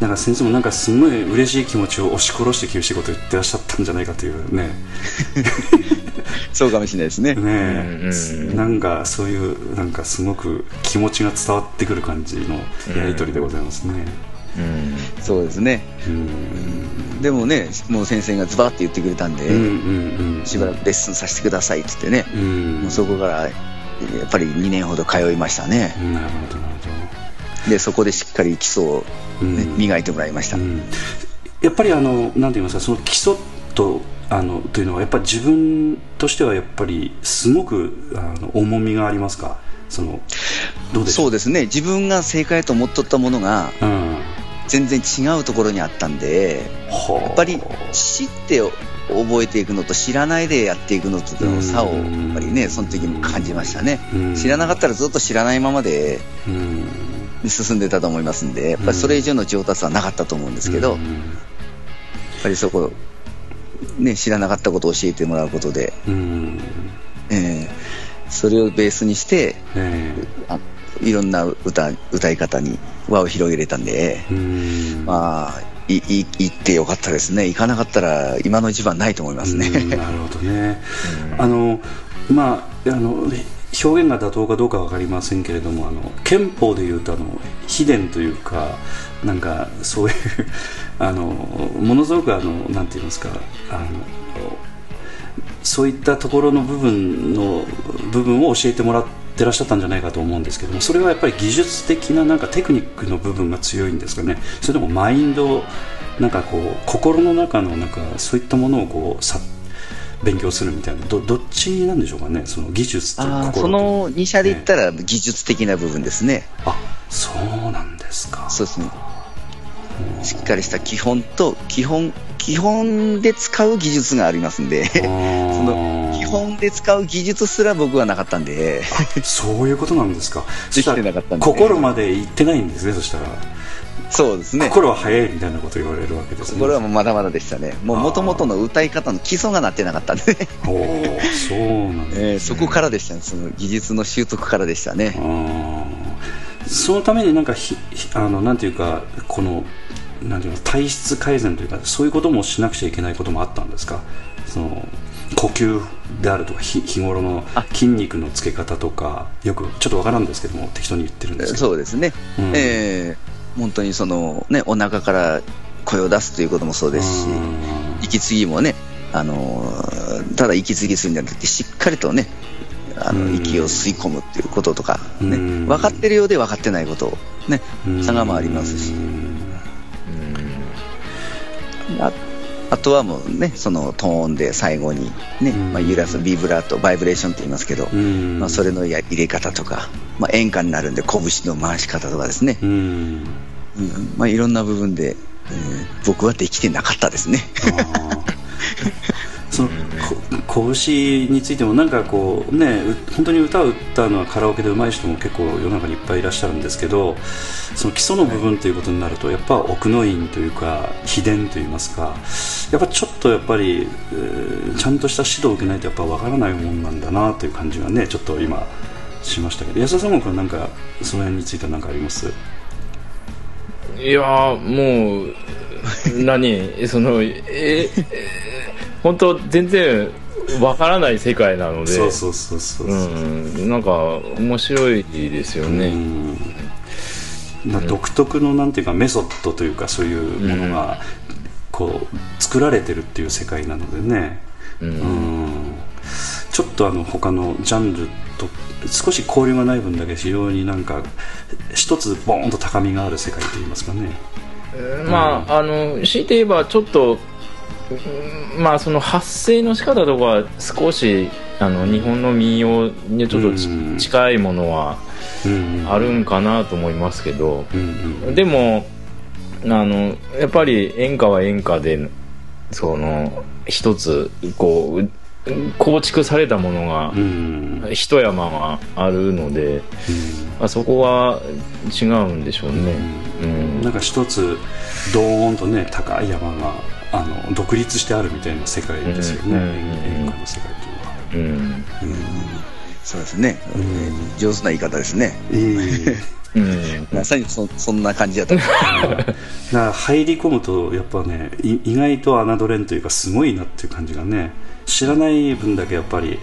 Speaker 2: なんか先生もなんかすごい嬉しい気持ちを押し殺して厳しいことを言ってらっしゃったんじゃないかというね。<laughs>
Speaker 4: そうかもしれないですね。
Speaker 2: ね、うん、なんかそういうなんかすごく気持ちが伝わってくる感じのやり取りでございますね、
Speaker 4: うん、そうですね、うん、でもねもう先生がズバッて言ってくれたんで、うんうんうん、しばらくレッスンさせてくださいって言ってね、うん、もうそこからやっぱり2年ほど通いましたね、
Speaker 2: なるほど
Speaker 4: でそこでしっかり基礎を、ね、磨いてもらいました、
Speaker 2: やっぱりあのなんて言いますかその基礎とあのというのはやっぱり自分としてはやっぱりすごくあの重みがありますか？その
Speaker 4: どうでそうですね。自分が正解と思っとったものが、うん、全然違うところにあったんで、やっぱり知って覚えていくのと知らないでやっていくのとの差をやっぱりねその時に感じましたね、知らなかったらずっと知らないままで、進んでたと思いますんで、やっぱりそれ以上の上達はなかったと思うんですけど、やっぱりそこ、ね、知らなかったことを教えてもらうことで、えー、それをベースにして、あいろんな歌歌い方に輪を広げれたんで、まあ、いい行ってよかったですね、行かなかったら今の一番ないと思いますね。
Speaker 2: なるほどね。<laughs> あのまああの表現が妥当かどうか分かりませんけれどもあの憲法でいうとあの秘伝というかなんかそういうあのものすごくあのなんて言いますかあのそういったところの部分の部分を教えてもらってらっしゃったんじゃないかと思うんですけどもそれはやっぱり技術的ななんかテクニックの部分が強いんですかね。それともマインドなんかこう心の中のなんかそういったものをこう勉強するみたいな。どどっちなんでしょうかね？その技術と心
Speaker 4: とその2社で言ったら技術的な部分ですね、
Speaker 2: あそうなんですか。
Speaker 4: そうですね。しっかりした基本と基本基本で使う技術がありますんで <laughs> その基本で使う技術すら僕はなかったんで。
Speaker 2: そういうことなんですか。<laughs>
Speaker 4: できてなかったんで。
Speaker 2: 心までいってないんですねそしたら
Speaker 4: そうですね。
Speaker 2: 心は早いみたいなこと言われるわけですね。
Speaker 4: 心はまだまだでしたね。もうもともとの歌い方の基礎がなってなかったんで。ね
Speaker 2: おそうなんです、ね、<laughs>
Speaker 4: えー、そこからでしたね。その技術の習得からでしたね。
Speaker 2: そのためになんかひあのなんていうかこのなんていうの体質改善というかそういうこともしなくちゃいけないこともあったんですか？その呼吸であるとか日日頃の筋肉のつけ方とかよくちょっとわからんですけども適当に言ってるんですけ
Speaker 4: ど。そうですね、うん、えー本当にその、ね、お腹から声を出すということもそうですし、息継ぎもね、あのただ息継ぎするんじゃなくて、しっかりとね、あの息を吸い込むっていうこととか、ね、分かってるようで分かってないこと、ね、差がもありますし。ああとはもうね、そのトーンで最後にね、まあ、揺らすビブラート、バイブレーションって言いますけど、まあ、それのや入れ方とか、まあ、演歌になるんで拳の回し方とかですね、うん。まあ、いろんな部分で、えー、僕はできてなかったですね。<laughs>
Speaker 2: その拳についてもなんかこうね本当に歌を歌うのはカラオケで上手い人も結構世の中にいっぱいいらっしゃるんですけどその基礎の部分ということになるとやっぱ奥の院というか秘伝といいますかやっぱちょっとやっぱり、えー、ちゃんとした指導を受けないとやっぱ分からないもんなんだなという感じがねちょっと今しましたけど。安田さんもなんかその辺については何かあります？
Speaker 3: いやもう何？そのええ本当全然わからない世界なので。
Speaker 2: そうそうそうそうそう。
Speaker 3: うん、なんか面白いですよね、
Speaker 2: 独特のなんていうかメソッドというかそういうものがこう作られてるっていう世界なのでね、
Speaker 3: うん。
Speaker 2: うん。ちょっとあの他のジャンルと少し交流がない分だけ非常になんか一つボーンと高みがある世界といいますかね。
Speaker 3: まああの強いて言えばちょっとうんまあその発声の仕方とか少しあの日本の民謡にちょっと近いものは
Speaker 2: うん
Speaker 3: あるんかなと思いますけど、
Speaker 2: うんうん
Speaker 3: でもあのやっぱり演歌は演歌でその一つこう構築されたものが
Speaker 2: うん。
Speaker 3: 一山があるので、あそこは違うんでしょうね。うん。
Speaker 2: なんか一つドーンとね高い山があの独立してあるみたいな世界ですよね、
Speaker 3: うん
Speaker 2: 演歌の世界というのは。
Speaker 3: うん。
Speaker 4: そうですね、えー上手な言い方ですね。
Speaker 2: ええ <laughs>
Speaker 3: うん。
Speaker 4: まさにそそんな感じだと。思います。
Speaker 2: だから入り込むとやっぱねい意外と侮れんというかすごいなっていう感じがね知らない分だけやっぱり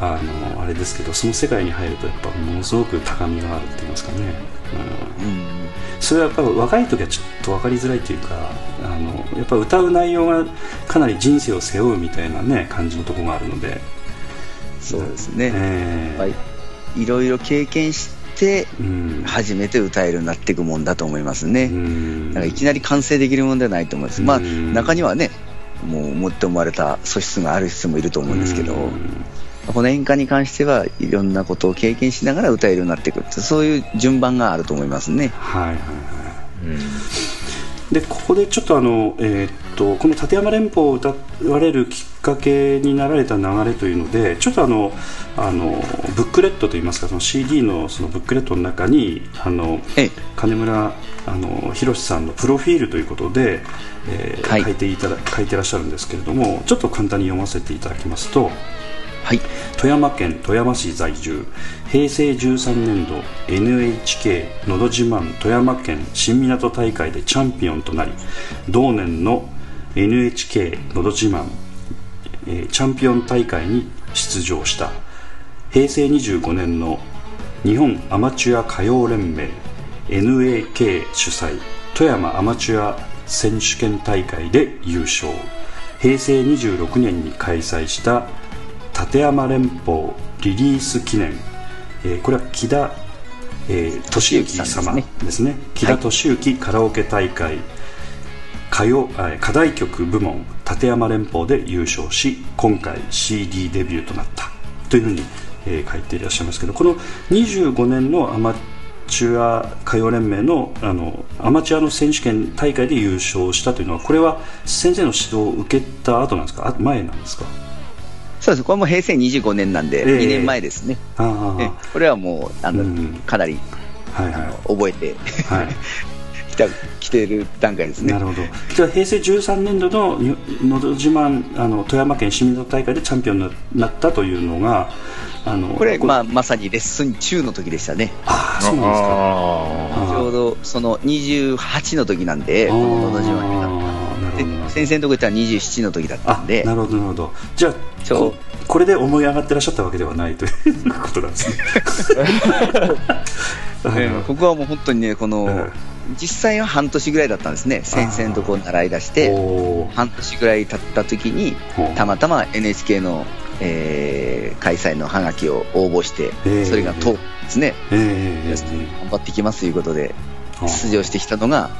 Speaker 2: あのあれですけどその世界に入るとやっぱものすごく高みがあるって言いますかね、うん。それはやっぱり若い時はちょっと分かりづらいというかあのやっぱ歌う内容がかなり人生を背負うみたいなね感じのところがあるので、
Speaker 4: そうですね。
Speaker 2: ええ
Speaker 4: はい。いろいろ経験して、
Speaker 2: うん
Speaker 4: 初めて歌えるようになっていくもんだと思いますね。
Speaker 2: うん
Speaker 4: だからいきなり完成できるものではないと思います。まあ、
Speaker 2: うん
Speaker 4: 中にはね、もう持って思われた素質がある人もいると思うんですけど、
Speaker 2: うん
Speaker 4: この演歌に関してはいろんなことを経験しながら歌えるようになっていくそういう順番があると思いますね。
Speaker 2: はいはいはいでここでちょっとあの、えーっとこの立山連峰を歌われるきっかけになられた流れというのでちょっとあのあのブックレットといいますかその CD のそのブックレットの中にあの
Speaker 4: ええ
Speaker 2: 金村あの博さんのプロフィールということで、えー
Speaker 4: はい
Speaker 2: 書いていただ書いてらっしゃるんですけれどもちょっと簡単に読ませていただきますと。
Speaker 4: はい。
Speaker 2: 富山県富山市在住。平成13年度 NHK のど自慢富山県新港大会でチャンピオンとなり同年の NHK のど自慢、えーチャンピオン大会に出場した。平成25年の日本アマチュア歌謡連盟 NAK 主催富山アマチュア選手権大会で優勝。平成26年に開催した立山連邦リリース記念、えーこれは木田、えー俊之様ですね。木田俊之カラオケ大会歌謡あ課題曲部門立山連邦で優勝し今回 CD デビューとなったというふうに、えー書いていらっしゃいますけどこの25年のアマチュア歌謡連盟のあのアマチュアの選手権大会で優勝したというのはこれは先生の指導を受けた後なんですか？あ前なんですか？
Speaker 4: そうです。これも平成25年なんで、
Speaker 2: ええ。
Speaker 4: 2年前ですね。えこれはもう、あの、
Speaker 2: うん。
Speaker 4: かなり
Speaker 2: はいはい。
Speaker 4: 覚えて
Speaker 2: はい。<laughs>
Speaker 4: きた、来ている段階ですね。
Speaker 2: な。るほど。じゃあ平成13年度のにのど自慢あの富山県市民の大会でチャンピオンになったというのがあの
Speaker 4: これ、まあ、まさにレッスン中の時でしたね。
Speaker 2: ああそうなんですか。
Speaker 4: ちょうどその28の時なんで、ののど自慢になっ
Speaker 2: あ
Speaker 4: 先生のとこ行ったら27の時だった
Speaker 2: あ
Speaker 4: んで。
Speaker 2: な、るほどなるほど。じゃあ
Speaker 4: ちょ
Speaker 2: ここれで思い上がってらっしゃったわけではないということなんですね。
Speaker 4: ええここはもう本当にね、この、
Speaker 2: うん
Speaker 4: 実際は半年ぐらいだったんですね。先生のとこ習い出して、半年ぐらい経った時にたまたま NHK の、えー開催のハガキを応募して、
Speaker 2: ええ。
Speaker 4: それが通ったんですね。
Speaker 2: ええええ
Speaker 4: よし頑張っていきますということで、
Speaker 2: あ
Speaker 4: 出場してきたのが、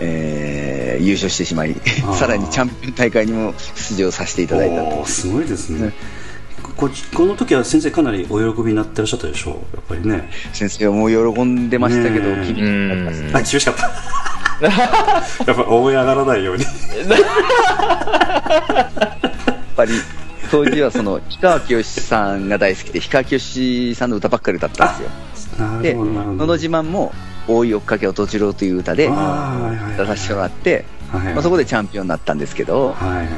Speaker 4: えー優勝してしまい
Speaker 2: あ、<laughs>
Speaker 4: さらにチャンピオン大会にも出場させていただいた
Speaker 2: すごいですね。
Speaker 4: ね
Speaker 2: ここの時は先生かなりお喜びになってらっしゃったでしょう？やっぱりね。
Speaker 4: 先生はもう喜んでましたけど、
Speaker 2: ねえ
Speaker 4: 厳しかった
Speaker 2: しかった。<laughs> やっぱ思い上がらないように。
Speaker 4: やっぱり当時はその氷川きよしさんが大好きで氷川きよしさんの歌ばっかり歌ったんですよ。で「
Speaker 2: なるほどなるほ
Speaker 4: の
Speaker 2: ど。
Speaker 4: ど自慢」も「大い追っかけ落とちろう」という歌で出させてもらって、あ、そこでチャンピオンになったんですけど
Speaker 2: はい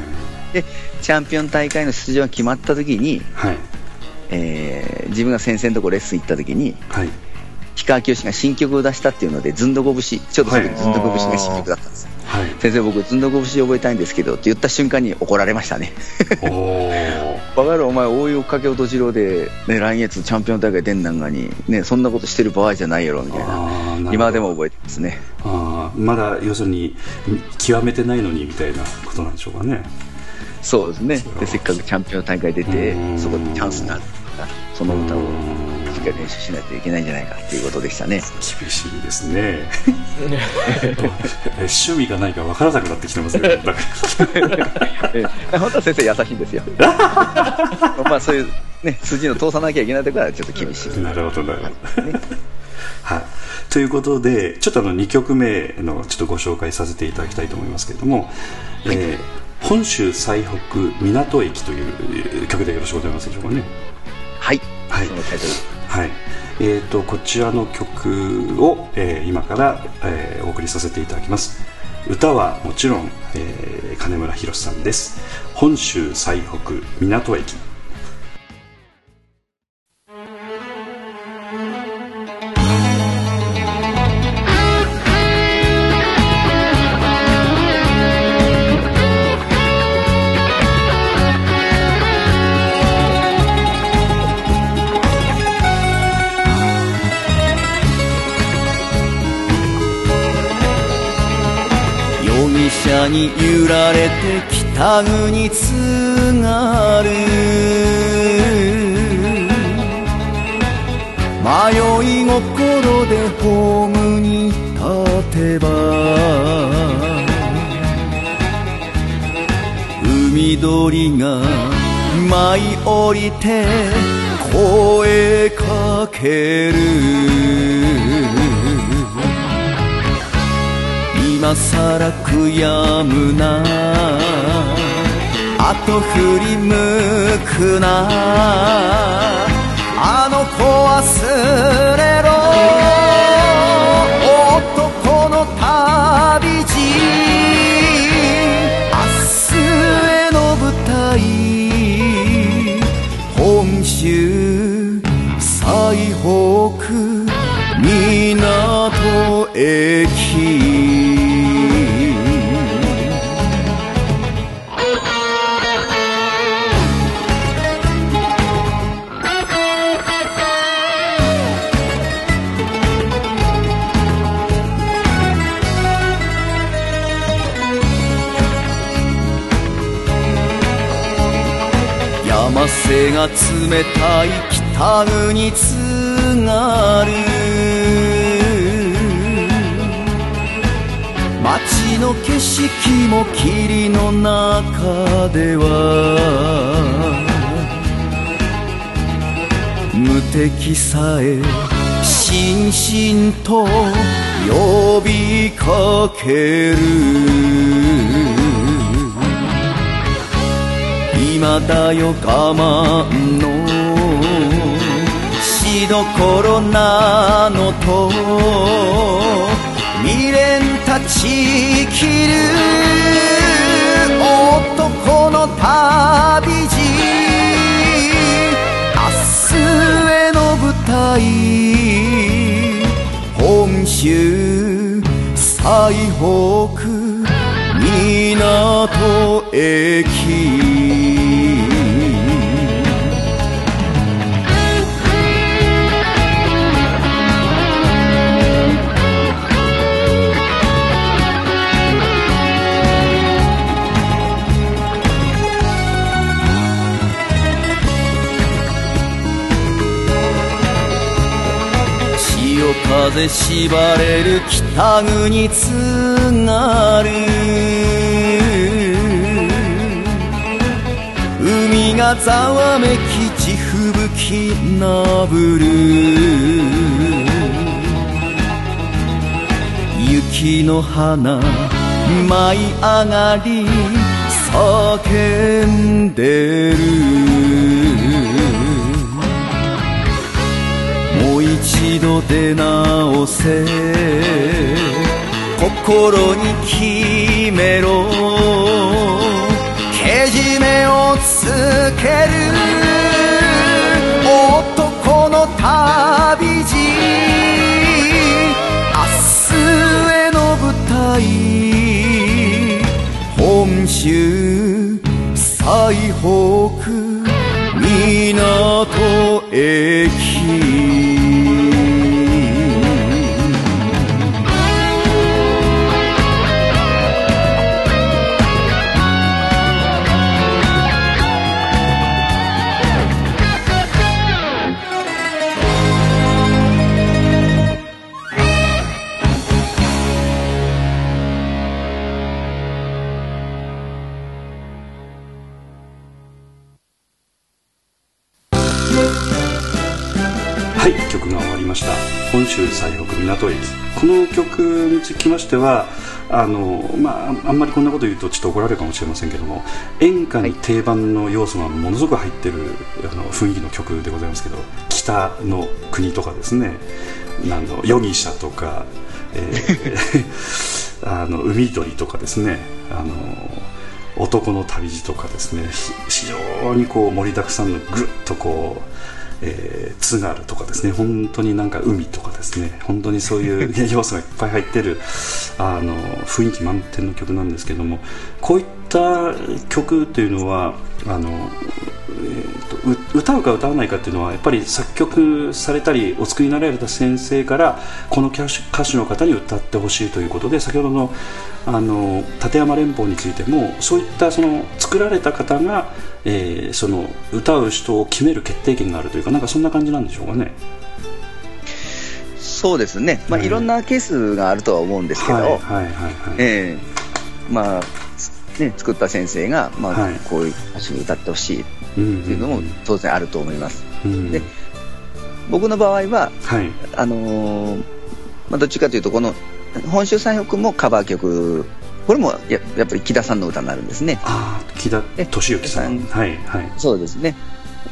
Speaker 4: でチャンピオン大会の出場が決まった時に、
Speaker 2: はい。
Speaker 4: えー自分が先生のとこレッスン行った時に
Speaker 2: はい。
Speaker 4: 氷川きよしが新曲を出したっていうのでずんどこ節ちょうどその時
Speaker 2: はい。
Speaker 4: ずんどこ節が新曲だったんですよ、
Speaker 2: は
Speaker 4: 先生僕ずんどこ節覚えたいんですけどって言った瞬間に怒られましたね。バカ野郎お前応用かけ落としろで、ね、来月チャンピオン大会出んなんがに、ね、そんなことしてる場合じゃないやろみたいな。今でも覚えてますね。
Speaker 2: あまだ要するに極めてないのにみたいなことなんでしょうかね。
Speaker 4: そうですね。でせっかくチャンピオン大会出てそこでチャンスがあるからその歌をしっかり練習しないといけないんじゃないかっていうことでしたね。
Speaker 2: 厳しいですね。<laughs> 趣味がないか分からなくなってきてますね。<laughs>
Speaker 4: 本当は先生優しいんですよ。<laughs> まあそういうね筋の通さなきゃいけないところはちょっと厳しい。
Speaker 2: なるほどなるほど、ね、はい。ということでちょっとあの2曲目のちょっとご紹介させていただきたいと思いますけれども、はい、えー、本州最北港駅という曲でよろしくお願いしますでしょうかね。
Speaker 4: はい。
Speaker 2: はい、はい。えーと、こちらの曲を、えー、今から、えー、お送りさせていただきます。歌はもちろん、えー、金村博さんです。本州最北港駅。
Speaker 5: に揺られて北国津軽迷い心でホームに立てば海鳥が舞い降りて声かける。今さら悔やむな。後振り向くな。あの子忘れろ。男の旅路。明日への舞台。本州最北。港駅風が冷たい北国津軽街の景色も霧の中では無敵さえしんしんと呼びかける。今だよ我慢のしどころなのと未練断ち切る男の旅路明日への舞台本州最北港駅風縛れる北国津軽海がざわめき地吹雪なぶる。雪の花舞い上がり叫んでる。一度出直せ。心に決めろ。けじめをつける。男の旅路。明日への舞台。
Speaker 2: 本州最北。港駅この曲につきましてはあのまあ、あんまりこんなこと言うとちょっと怒られるかもしれませんけども演歌に定番の要素がものすごく入ってるあの雰囲気の曲でございますけど北の国とかですねあの夜汽車とか、えー <laughs> あの海鳥とかですねあの男の旅路とかですねひ非常にこう盛りだくさんのぐっとこう、えー津軽とかですね。本当になんか海とかですね。本当にそういう <laughs> 要素がいっぱい入ってるあの雰囲気満点の曲なんですけどもこういった曲というのはあの、えーとう歌うか歌わないかっていうのはやっぱり作曲されたりお作りになられた先生からこの歌手歌手の方に歌ってほしいということで先ほどのあの立山連邦についてもそういったその作られた方が、えーその歌う人を決める決定権があるというかなんかそんな感じなんでしょうかね。
Speaker 4: そうですね、まあ、
Speaker 2: うん
Speaker 4: いろんなケースがあるとは思うんですけど、
Speaker 2: はいはいはいはい。
Speaker 4: ええまあね、作った先生が、まあ
Speaker 2: はい。
Speaker 4: こういう歌手に歌ってほしいっ
Speaker 2: うん
Speaker 4: ていうのも当然あると思います。
Speaker 2: うん
Speaker 4: で僕の場合は
Speaker 2: はい。
Speaker 4: あのーまあ、どっちかというとこの本州三北もカバー曲これもややっぱり木田さんの歌になるんですね。
Speaker 2: ああ木田
Speaker 4: え
Speaker 2: 敏之さん。はいはい。
Speaker 4: そうですね。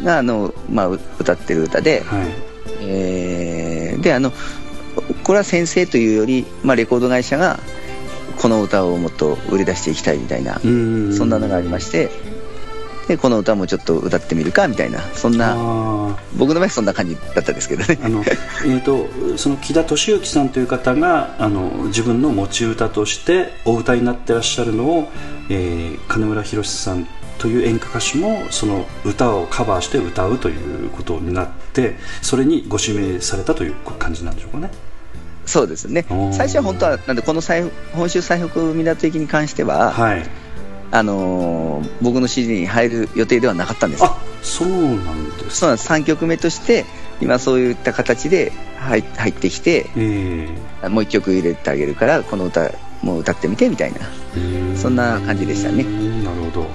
Speaker 4: があの、まあ、う歌ってる歌で、
Speaker 2: はい。
Speaker 4: えーであのこれは先生というより、まあ、レコード会社がこの歌をもっと売り出していきたいみたいな、
Speaker 2: うん。
Speaker 4: そんなのがありましてでこの歌もちょっと歌ってみるかみたいなそんな
Speaker 2: あ
Speaker 4: 僕の場合そんな感じだったんですけどね。
Speaker 2: ーあの <laughs> えー、とその木田敏之さんという方があの自分の持ち歌としてお歌になってらっしゃるのを、えー金村博さんという演歌歌手もその歌をカバーして歌うということになってそれにご指名されたという感じなんでしょうかね。
Speaker 4: そうですね。最初は本当はなんでこの最本州最北港駅に関しては、
Speaker 2: はい、
Speaker 4: あのー僕の CD に入る予定ではなかったんです
Speaker 2: あそうなんです。
Speaker 4: そうなんです。3曲目として今そういった形で入入ってきて
Speaker 2: え
Speaker 4: もう1曲入れてあげるからこの歌もう歌ってみてみたいな、
Speaker 2: ー。
Speaker 4: そんな感じでしたね。
Speaker 2: うんなるほど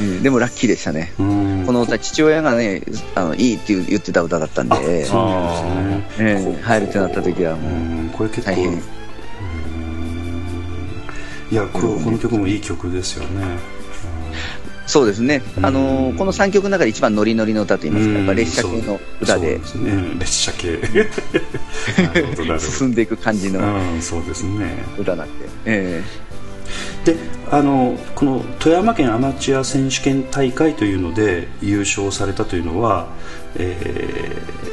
Speaker 4: うん。でもラッキーでしたね。
Speaker 2: うん。
Speaker 4: この歌父親がねあのいいって言ってた歌だったん
Speaker 2: あ
Speaker 4: で、
Speaker 2: そうなんですね。
Speaker 4: ええ入るってなった時は
Speaker 2: う
Speaker 4: もう。ん。
Speaker 2: これ結構いやこれこの曲もいい曲ですよね。
Speaker 4: そうですね、
Speaker 2: うん。
Speaker 4: あのこの3曲の中で一番ノリノリの歌といいますか、やっぱ列車系の歌で
Speaker 2: そうそうですね列車系
Speaker 4: 進んでいく感じの
Speaker 2: どうんそうですね
Speaker 4: 歌なんで、
Speaker 2: あのこの富山県アマチュア選手権大会というので優勝されたというのは、えー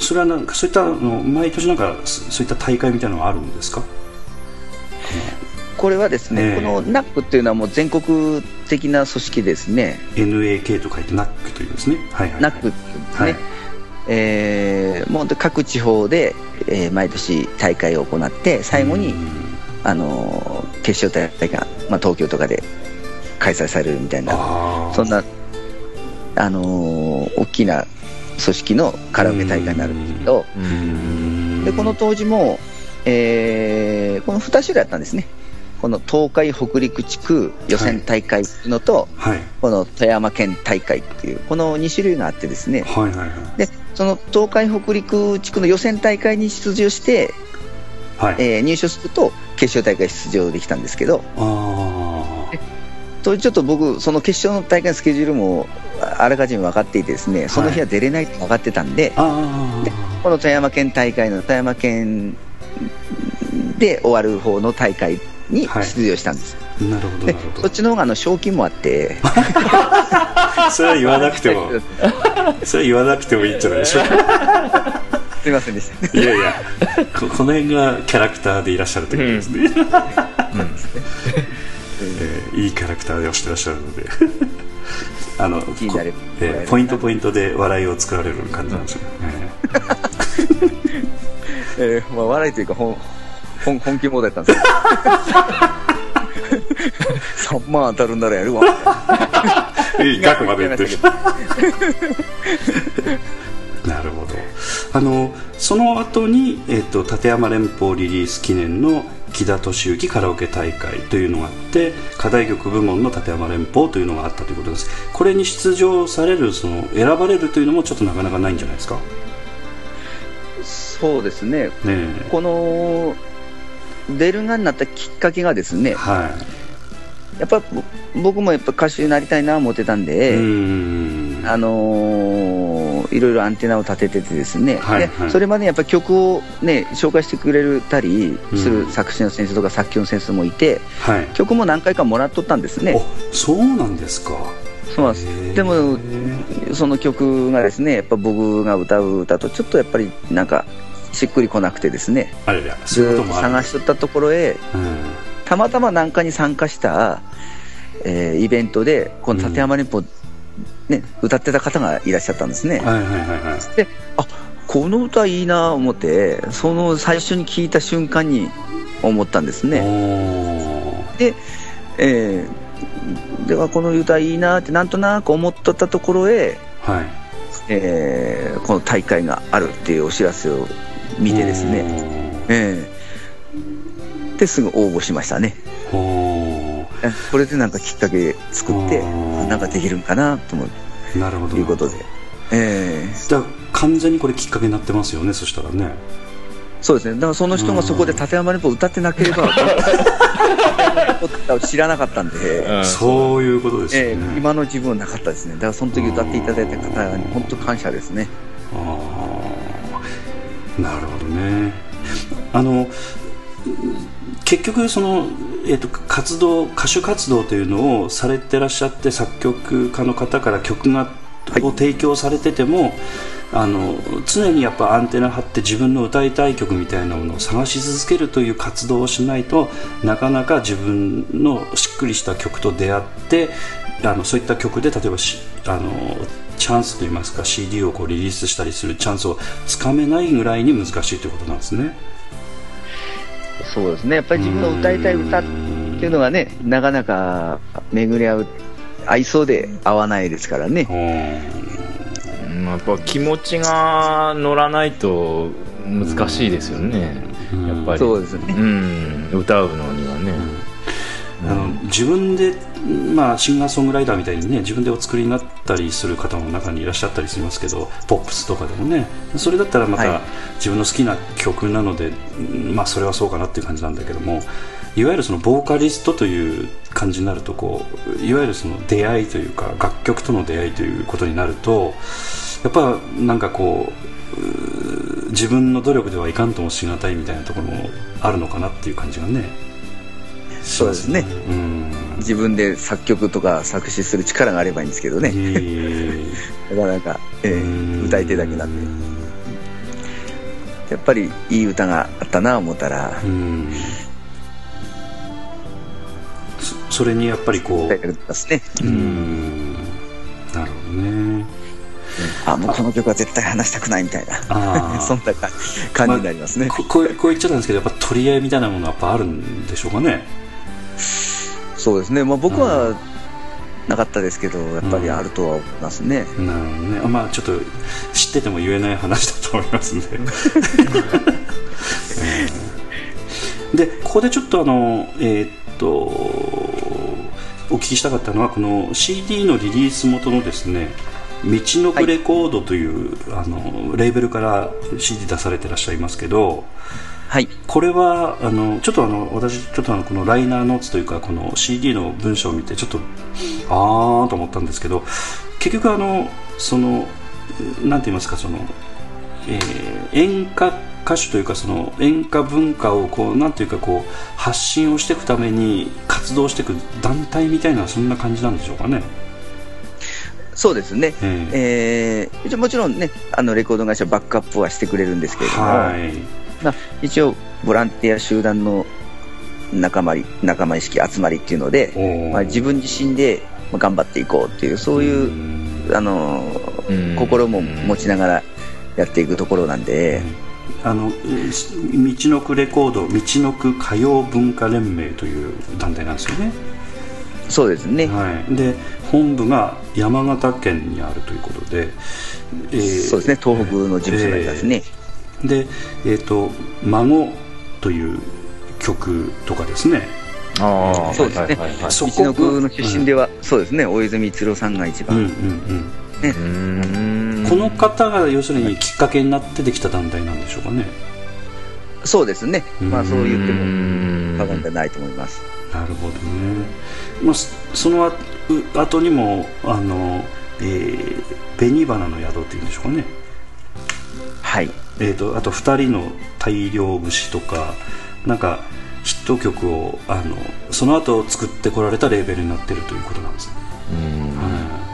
Speaker 2: それはなんかそういったあの毎年なんかそそういった大会みたいなのがあるんですか？
Speaker 4: えこれはですね、
Speaker 2: ええ。
Speaker 4: この NAC っていうのはもう全国的な組織ですね、
Speaker 2: NAK と書いて NAC というんですね。はいはい。
Speaker 4: NAC ですね、
Speaker 2: はい。
Speaker 4: えーもう各地方で、えー毎年大会を行って最後に、
Speaker 2: うん
Speaker 4: あのー決勝大会が、まあ、東京とかで開催されるみたいなそんな、あのー大きな組織のカラオケ大会になるんですけど、
Speaker 2: うん。
Speaker 4: でこの当時も、えーこの2種類あったんですね。この東海北陸地区予選大会のと、
Speaker 2: はい。
Speaker 4: この富山県大会っていう、この2種類があってですね、
Speaker 2: はいはいはい。
Speaker 4: でその東海北陸地区の予選大会に出場して、
Speaker 2: はい。
Speaker 4: えー入賞すると決勝大会出場できたんですけど、
Speaker 2: あ
Speaker 4: 当時ちょっと僕、その決勝の大会のスケジュールもあらかじめ分かっていてですね、その日は出れないって分かってたんで、
Speaker 2: ああ
Speaker 4: でこの富山県大会の富山県で終わる方の大会に出場したんです、
Speaker 2: あなるほど。
Speaker 4: そっちの方があの賞金もあって、
Speaker 2: ど <laughs> それは言わなくても。<laughs> それは言わなくてもいいんじゃないでしょうか
Speaker 4: すみませんでした。
Speaker 2: いやいやここの辺がキャラクターでいらっしゃるということですね、えーいいキャラクターで押してらっしゃるので。<laughs> あのえーポイントポイントで笑いを作られる感じなんですよね、<laughs>
Speaker 4: えーまあ、笑いというか本本本気モードやったんですけど3万当たるんならやるわ
Speaker 2: えー額まで言ってるなるほど。あのその後に、えー、と立山連邦リリース記念の木田敏行カラオケ大会というのがあって課題曲部門の立山連邦というのがあったということです。これに出場されるその選ばれるというのもちょっとなかなかないんじゃないですか？ね
Speaker 4: そうですね。
Speaker 2: え。
Speaker 4: この出るがになったきっかけがですね
Speaker 2: は
Speaker 4: やっぱぼ僕もやっぱ歌手になりたいな思ってたん
Speaker 2: い、
Speaker 4: で、
Speaker 2: ん。
Speaker 4: あのーいろいろアンテナを立てててですね、
Speaker 2: はいはい。
Speaker 4: でそれまでやっぱ曲をね紹介してくれたりす
Speaker 2: うん
Speaker 4: る作詞の先生とか作曲の先生もいて、
Speaker 2: はい。
Speaker 4: 曲も何回かもらっとったんですね。
Speaker 2: おそうなんですか。
Speaker 4: そうなんです。でもその曲がですねやっぱ僕が歌う歌とちょっとやっぱりなんかしっくりこなくてですね。ずっ
Speaker 2: こと
Speaker 4: 探しとったところへ
Speaker 2: うん。
Speaker 4: たまたま何かに参加した、えーイベントでこの立山連邦、ね、歌ってた方がいらっしゃったんですね。
Speaker 2: はいはいはいはい。
Speaker 4: であこの歌いいな思ってその最初に聞いた瞬間に思ったんですね。で、えーではこの歌いいなってなんとなく思っとったところへ、
Speaker 2: はい。
Speaker 4: えーこの大会があるっていうお知らせを見てですね、えー。ですぐ応募しましたね。これでなんかきっかけ作って
Speaker 2: うん
Speaker 4: なんかできるんかなと思う。
Speaker 2: ーなるほど。
Speaker 4: いうことで、えー
Speaker 2: じゃあ完全にこれきっかけになってますよねそしたらね。
Speaker 4: そうですね。だからその人がそこで立山連邦歌ってなければ <laughs> 知らなかったんで、
Speaker 3: うん
Speaker 2: そう。いうことですね、
Speaker 4: ー今の自分はなかったですね。だからその時歌っていただいた方に本当感謝ですね。
Speaker 2: ああなるほどね。あの結局その、えー、と活動歌手活動というのをされてらっしゃって作曲家の方から曲が、を提供されててもあの常にやっぱアンテナ張って自分の歌いたい曲みたいなものを探し続けるという活動をしないとなかなか自分のしっくりした曲と出会ってあのそういった曲で例えばしあのチャンスといいますか CD をこうリリースしたりするチャンスをつかめないぐらいに難しいということなんですね。
Speaker 4: そうですね。やっぱり自分の歌いたい歌っていうのがねなかなか巡り合う合いそうで合わないですからね。
Speaker 3: うん。やっぱ気持ちが乗らないと難しいですよね、
Speaker 2: うん
Speaker 3: やっぱり。
Speaker 4: そうですね。
Speaker 3: うん。歌うのにはね、
Speaker 2: あの自分で、まあ、シンガーソングライターみたいにね自分でお作りになったりする方も中にいらっしゃったりしますけどポップスとかでもね。それだったらまた
Speaker 4: はい。
Speaker 2: 自分の好きな曲なので、うんまあ、それはそうかなっていう感じなんだけどもいわゆるそのボーカリストという感じになるとこういわゆるその出会いというか楽曲との出会いということになるとやっぱなんかこう自分の努力ではいかんともしがたいみたいなところもあるのかなっていう感じがね
Speaker 4: そうですね。
Speaker 2: うん。
Speaker 4: 自分で作曲とか作詞する力があればいいんですけどね。<laughs> なかなか、えー歌い手だけなんで。やっぱりいい歌があったな思ったら。
Speaker 2: うん。そそれにやっぱりこう。うん。なるほどね。
Speaker 4: あもうこの曲は絶対話したくないみたいな。<laughs> そんな感感じになりますね、
Speaker 2: ここうこう言っちゃったんですけどやっぱ取り合いみたいなものはやっぱあるんでしょうかね
Speaker 4: そうですね、まあ、僕はなかったですけどやっぱりあるとは思いますね、
Speaker 2: なるほどね。あまあちょっと知ってても言えない話だと思いますんで <laughs> うん。でここでちょっとあのえーっとお聞きしたかったのはこの CD のリリース元のですね道のくレコードという、あのレーベルから CD 出されてらっしゃいますけど
Speaker 4: はい。
Speaker 2: これはあのちょっとあの私ちょっとあのこのライナーノーツというかこの CD の文章を見てちょっとあーと思ったんですけど結局あのそのなんて言いますかその、えー演歌歌手というかその演歌文化をこうなんていうかこう発信をしていくために活動していく団体みたいなそんな感じなんでしょうかね。
Speaker 4: そうですね、
Speaker 2: え
Speaker 4: え。ーもちろんねあのレコード会社バックアップはしてくれるんですけれども、
Speaker 2: はい
Speaker 4: まあ、一応ボランティア集団の仲間り仲間意識集まりっていうので、まあ、自分自身で頑張っていこうっていうそういう、あの心も持ちながらやっていくところなんで。
Speaker 2: あの道のくレコード道のく歌謡文化連盟という団体なんですよね。
Speaker 4: そうですね、
Speaker 2: はい、で本部が山形県にあるということで、
Speaker 4: えー、そうですね。東北の事務所がありますね、
Speaker 2: えー、で、えーと「孫」という曲とかですね。
Speaker 4: ああそうですね、はいはいはい、そこの出身では、うん、そうですね。大泉逸郎さんが一番、うんうんうん。
Speaker 2: ね、この方が要するにきっかけになってできた団体なんでしょうかね。
Speaker 4: そうですね。まあそう言っても過言ではないと思います。
Speaker 2: なるほどね、まあ、その後にもあの、えー、紅花の宿っていうんでしょうかね。
Speaker 4: はい
Speaker 2: えーと、あと2人の大量節とかなんかヒット曲をあのその後作ってこられたレーベルになってるということなんですね。
Speaker 4: うん。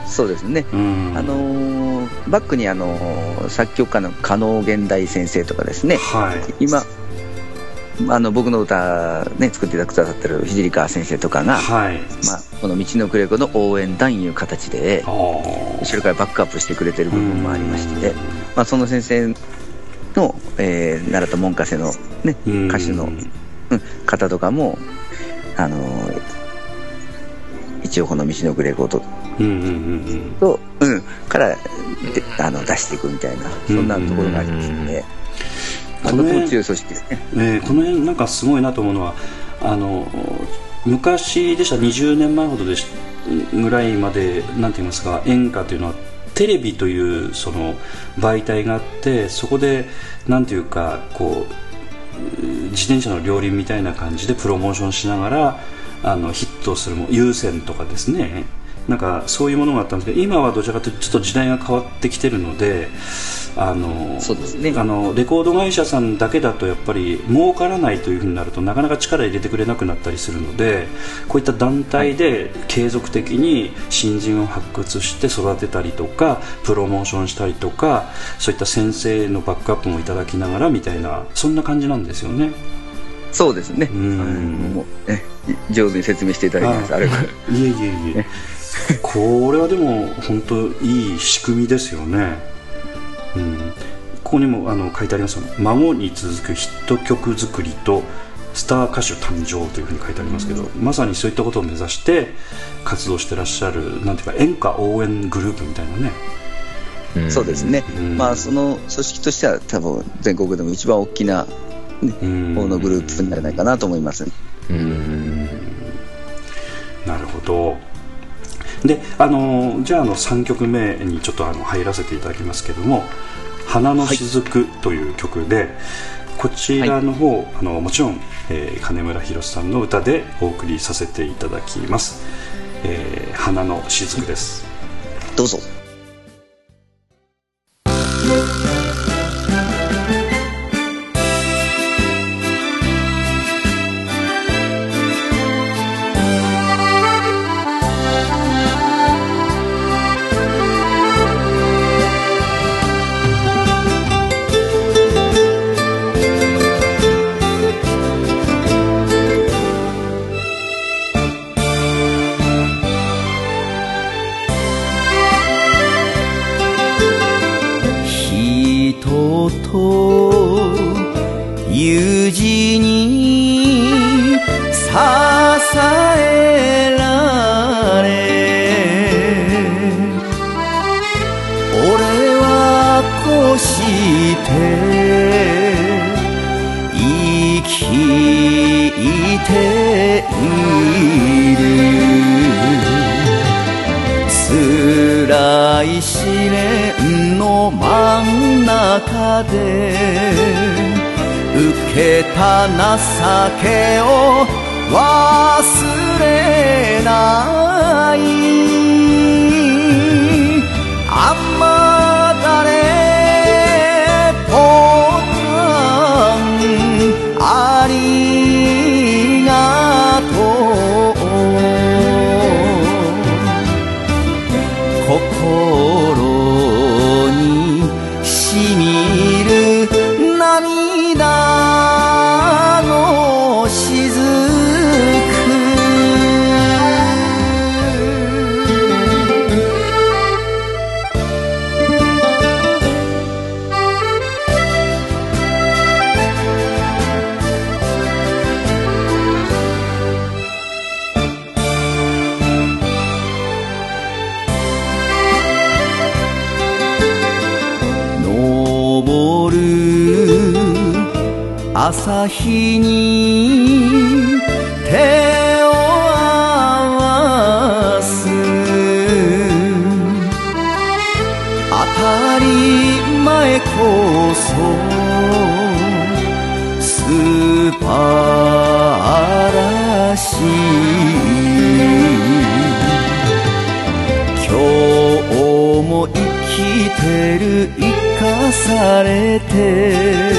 Speaker 4: そうですね、あのー、バックに、あのー、作曲家の加納現代先生とかですね、はい、今あの僕の歌、ね、作ってくださってる聖川先生とかが、はい。まあ、この「道のくれ子」の応援団いう形で後ろからバックアップしてくれてる部分もありまして、まあ、その先生の、えー、奈良と門下生の、ね、歌手の、うん、方とかも、あのー、一応この「道のくれ子と」と、うん、からあの出していくみたいなそんなところがありますので。この辺強い組織ですね、え
Speaker 2: ー、この辺なんかすごいなと思うのはあの昔でした20年前ほどでしぐらいまでなんて言いますか演歌というのはテレビというその媒体があってそこで何ていうかこう自転車の両輪みたいな感じでプロモーションしながらあのヒットするも優先とかですね。なんかそういうものがあったんですけど今はどちらかというとちょっと時代が変わってきてるのであのそうですね、あのレコード会社さんだけだとやっぱり儲からないというふうになるとなかなか力入れてくれなくなったりするのでこういった団体で継続的に新人を発掘して育てたりとかプロモーションしたりとかそういった先生のバックアップもいただきながらみたいなそんな感じなんですよね。
Speaker 4: そうですね。うん、もうね上手に説明していただきます。あれい
Speaker 2: えいえいえ。ね、<laughs> これはでも本当いい仕組みですよね。うん、ここにもあの書いてあります孫に続くヒット曲作りとスター歌手誕生というふうに書いてありますけど、まさにそういったことを目指して活動してらっしゃるなんていうか演歌応援グループみたいなね。
Speaker 4: うん、そうですね、うん、まあその組織としては多分全国でも一番大きな、ね、うん、方のグループにならないかなと思います、うん。
Speaker 2: なるほどであのじゃああの3曲目にちょっとあの入らせていただきますけども「花の雫」という曲で、はい、こちらの方、はい、あのもちろん、えー、金村宏さんの歌でお送りさせていただきます「えー、花の雫」です、
Speaker 4: どうぞ
Speaker 5: 生きている。つらい試練の真ん中で受けた情けを忘れない。日に手を合わす当たり前こそ素晴らしい。今日も生きてる生かされて。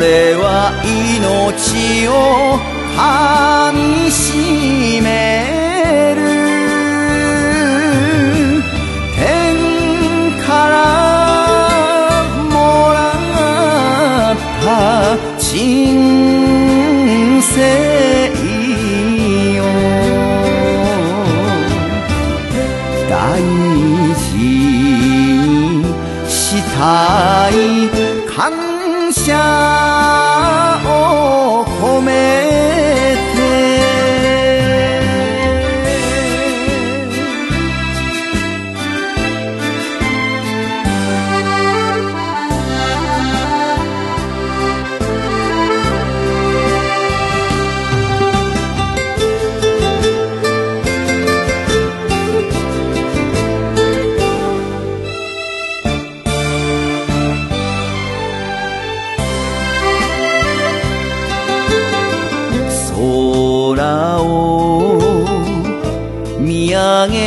Speaker 5: れは命をかみしめ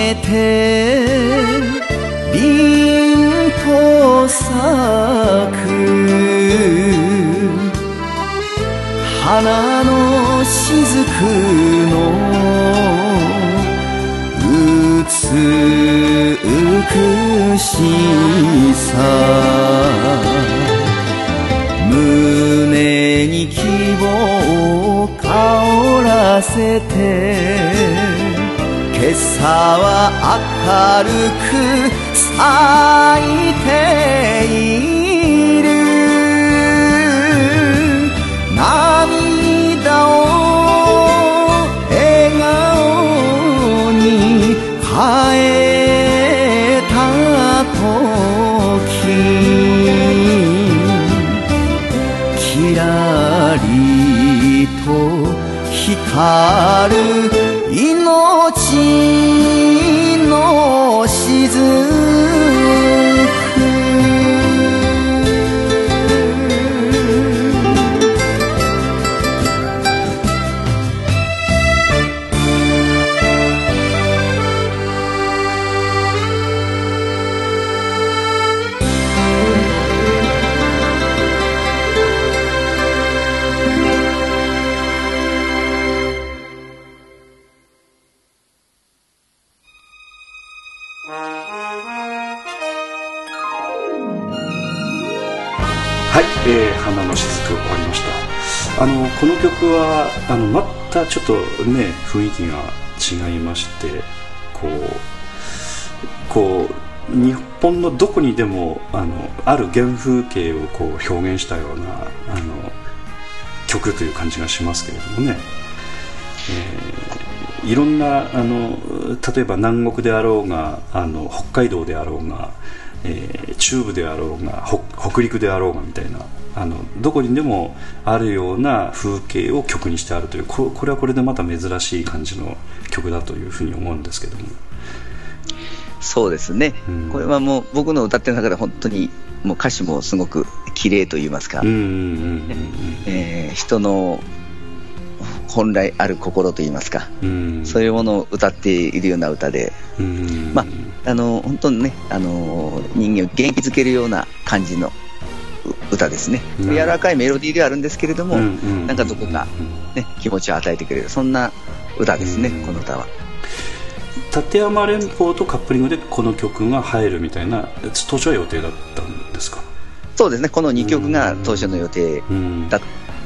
Speaker 5: げて凛と咲く花の雫の美しさ。胸に希望を香らせて。は明るく咲いている涙を笑顔に変えた時きらりと光る命の雫
Speaker 2: あのこの曲はあのまたちょっとね雰囲気が違いましてこうこう日本のどこにでもあのある原風景をこう表現したようなあの曲という感じがしますけれどもね、えーいろんなあの例えば南国であろうがあの北海道であろうが、えー中部であろうが北北陸であろうがみたいなあのどこにでもあるような風景を曲にしてあるというここれはこれでまた珍しい感じの曲だというふうに思うんですけども。
Speaker 4: そうですね、
Speaker 2: うん。
Speaker 4: これはもう僕の歌ってる中で本当にもう歌詞もすごく綺麗と言いますか、人の本来ある心と言いますか、
Speaker 2: うん。
Speaker 4: そういうものを歌っているような歌で、
Speaker 2: うん
Speaker 4: まあ、あの本当にね、あの人間を元気づけるような感じのう歌ですね、
Speaker 2: うん
Speaker 4: 柔らかいメロディーではあるんですけれども、なんかどこか、ね、気持ちを与えてくれる、そんな歌ですね、
Speaker 2: うん。
Speaker 4: この歌は。
Speaker 2: 立山連峰とカップリングでこの曲が入るみたいな当初は予定だったんですか、
Speaker 4: そうですね、この2曲が当初の予定
Speaker 2: うん
Speaker 4: だっ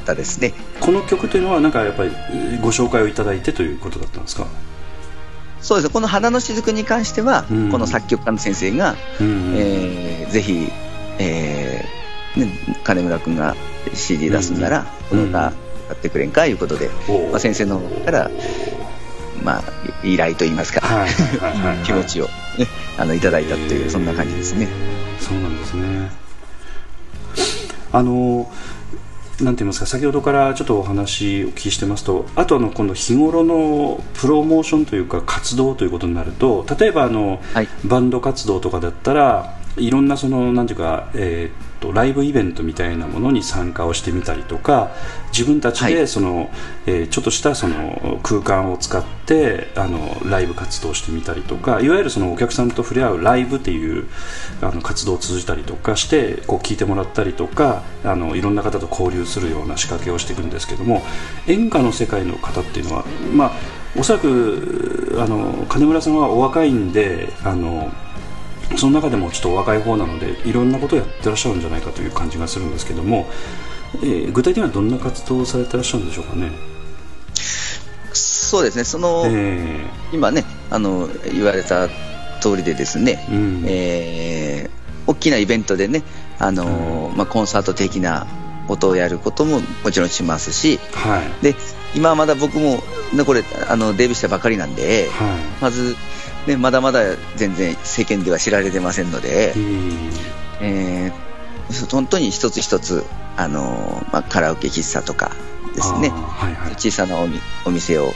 Speaker 4: たですね。
Speaker 2: この曲というのはなんかやっぱりえーご紹介をいただいてということだったんですか、
Speaker 4: そうですね、この花の雫に関しては、
Speaker 2: うん。
Speaker 4: この作曲家の先生が、
Speaker 2: うん。
Speaker 4: えーぜひ、えーね、金村君が CD 出すんなら、この歌やってくれんかいうことで、まあ、先生の方から、まあ、依頼といいますか、<laughs> 気持ちを、ね、あのいただいたという、そんな感じですね。
Speaker 2: そうなんですね。あのなんて言いますか先ほどからちょっとお話お聞きしてますとあとあの今度日頃のプロモーションというか活動ということになると例えばあの、はい、バンド活動とかだったらいろんなそのなんていうか、えーとライブイベントみたいなものに参加をしてみたりとか自分たちでその、はい、えー、ちょっとしたその空間を使ってあのライブ活動してみたりとかいわゆるそのお客さんと触れ合うライブっていうあの活動を通じたりとかしてこう聞いてもらったりとかあのいろんな方と交流するような仕掛けをしていくんですけども演歌の世界の方っていうのはまあおそらくあの金村さんはお若いんであのその中でもちょっとお若い方なのでいろんなことをやってらっしゃるんじゃないかという感じがするんですけども、えー、具体的にはどんな活動をされてらっしゃるんでしょうかね？
Speaker 4: そうですね。その、えー、今ねあの言われた通りでですね、うん、えー、大きなイベントでねあの、うん、まあ、コンサート的なことをやることももちろんしますし、はい、で今まだ僕も、ね、これあのデビューしたばかりなんで、はい、まずね、まだまだ全然世間では知られてませんので、えー、本当に一つ一つ、あのまあ、カラオケ喫茶とかですね、はいはい、小さなおお店を、ね、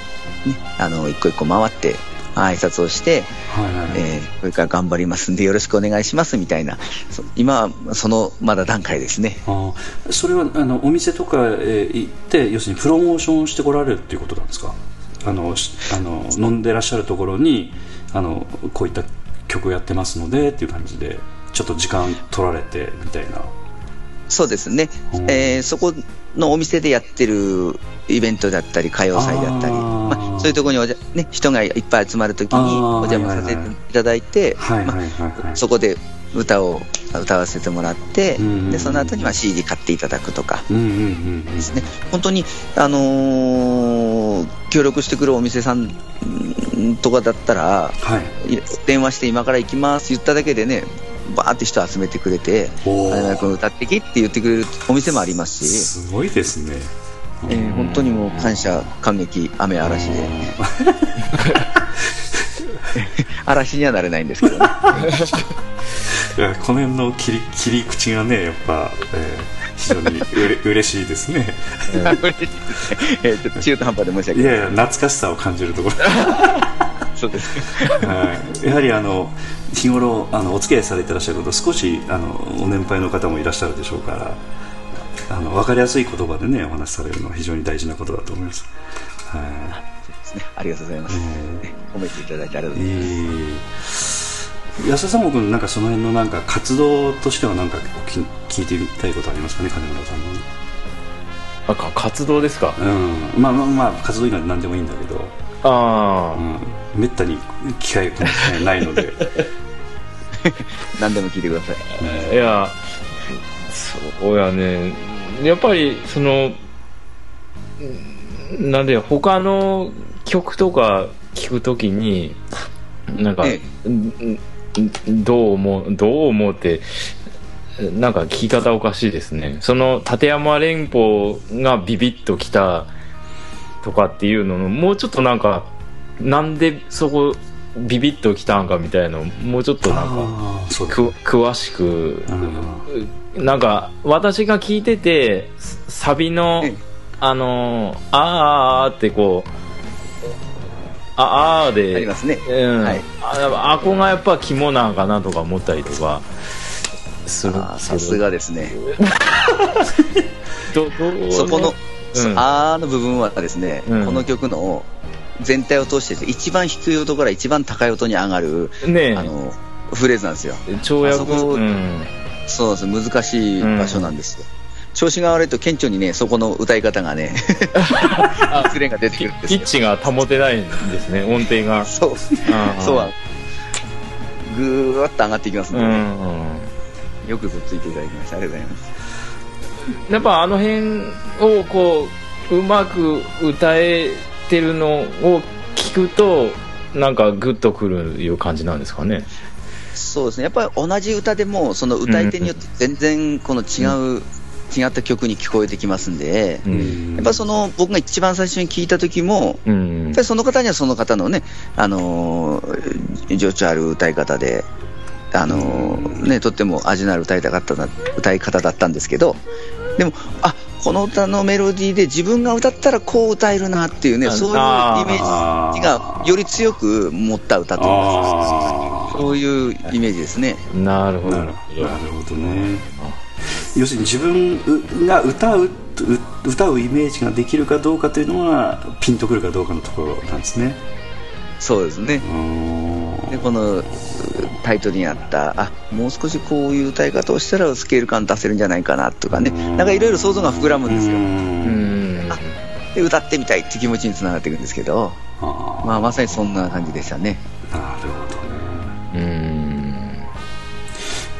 Speaker 4: あの一個一個回って挨拶をして、はいはい、えー、これから頑張りますんでよろしくお願いしますみたいな今はそのまだ段階ですね。
Speaker 2: あそれはあのお店とか、えー、行って要するにプロモーションしてこられるっていうことなんですか？あのあの飲んでらっしゃるところにあのこういった曲をやってますのでっていう感じでちょっと時間取られてみたいな。
Speaker 4: そうですね、えー、そこのお店でやってるイベントだったり歌謡祭だったりまあ、そういうところにおじゃ、ね、人がいっぱい集まるときにお邪魔させていただいてそこで歌を歌わせてもらって、うんうん、でその後には CD 買っていただくとか。ですね、本当に、あのー、協力してくるお店さんとかだったら、はい、電話して今から行きます言っただけでねバーって人集めてくれて「あや君歌ってき」って言ってくれるお店もありますし。
Speaker 2: すごいですね、
Speaker 4: えー、本当にもう感謝感激雨嵐で <laughs> 嵐にはなれないんですけどね。<laughs>
Speaker 2: この辺の切り切り口がねやっぱ、えー、非常にうれ <laughs> 嬉しいですね。
Speaker 4: えー、ちょっと中途半端で申し訳ない。
Speaker 2: いやいや懐かしさを感じるところ。
Speaker 4: そうです、
Speaker 2: はい、やはりあの日頃あのお付き合いされてらっしゃること少しあのお年配の方もいらっしゃるでしょうからあの分かりやすい言葉でねお話しされるのは非常に大事なことだと思います。
Speaker 4: はい、ね、<laughs> ありがとうございます。えー、褒めていただいてありがとうございます。えー。
Speaker 2: 安田さんもなんかその辺のなんか活動としてはなんか聞いてみたいことありますかね金村さんの
Speaker 3: あか活動ですか？
Speaker 2: うん。まあまあまあ活動以外何でもいいんだけど。
Speaker 3: ああ、
Speaker 2: うん、めったに機会がないので。<laughs>
Speaker 4: 何でも聞いてくださ
Speaker 3: い、いやそうやね。やっぱりそのなんで他の曲とか聞くときになんか、ええ、どう思う、どう思うって、なんか聞き方おかしいですね。その立山連邦がビビッときたとかっていうのの、もうちょっとなんか、なんでそこビビッときたんかみたいのもうちょっとなんか、詳しく、なんか私が聞いてて、サビの、あのー、あーってこう、ああで。
Speaker 4: ありますね、
Speaker 3: うん。はい、ああこがやっぱ肝なんかなとか思ったりとか。する
Speaker 4: さすがです <laughs> ね。そこの、うん、あーの部分はですね、うん、この曲の全体を通して一番低い音から一番高い音に上がる、ね、あのフレーズなんですよ。
Speaker 3: 跳躍、うん、
Speaker 4: そうです難しい場所なんですよ、調子が悪いと顕著にね、そこの歌い方がね、<laughs> ズレが出てくるんです
Speaker 3: ピッチが保てないんですね、音程が。
Speaker 4: そう。そうは。ぐーっと上がっていきますので、ね、うん、よくぞついていただきました。ありがとうございます。
Speaker 3: やっぱあの辺をこう、うまく歌えてるのを聞くと、なんかグッとくるいう感じなんですかね。
Speaker 4: そうですね。やっぱり同じ歌でも、その歌い手によって全然この違う違った曲に聞こえてきますんで、うん、やっぱその僕が一番最初に聞いた時も、うん、やっぱりその方にはその方のね、あのー、情緒ある歌い方で、あのー、ね、とっても味のある歌いたかったな歌い方だったんですけど、でも、あこの歌のメロディーで自分が歌ったらこう歌えるなっていうね、そういうイメージがより強く持った歌といいますか、そういうイメージですね。
Speaker 3: なるほど。
Speaker 2: なるほどね。要するに自分が歌う歌うイメージができるかどうかというのはピンとくるかどうかのところなんですね。
Speaker 4: そうですね。でこのタイトルにあったあもう少しこういう歌い方をしたらスケール感出せるんじゃないかなとかね。なんかいろいろ想像が膨らむんですよ。あで歌ってみたいって気持ちにつながっていくんですけど。まあ、まさにそんな感じでしたね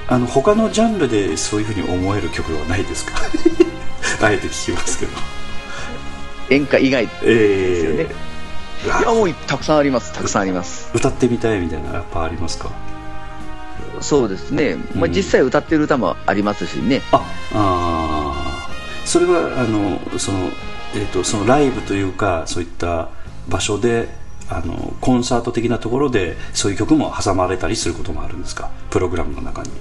Speaker 2: あの他のジャンルでそういうふうに思える曲はないですか？<laughs> あえて聞きますけど。
Speaker 4: 演歌以外ですよね、えー。いやもうたくさんあります。たくさんあります。
Speaker 2: 歌ってみたいみたいなやっぱありますか？
Speaker 4: そうですね、まあ、実際歌ってる歌もありますしね、
Speaker 2: ああそれはあのその、えーと、そのライブというかそういった場所であのコンサート的なところでそういう曲も挟まれたりすることもあるんですか？プログラムの中に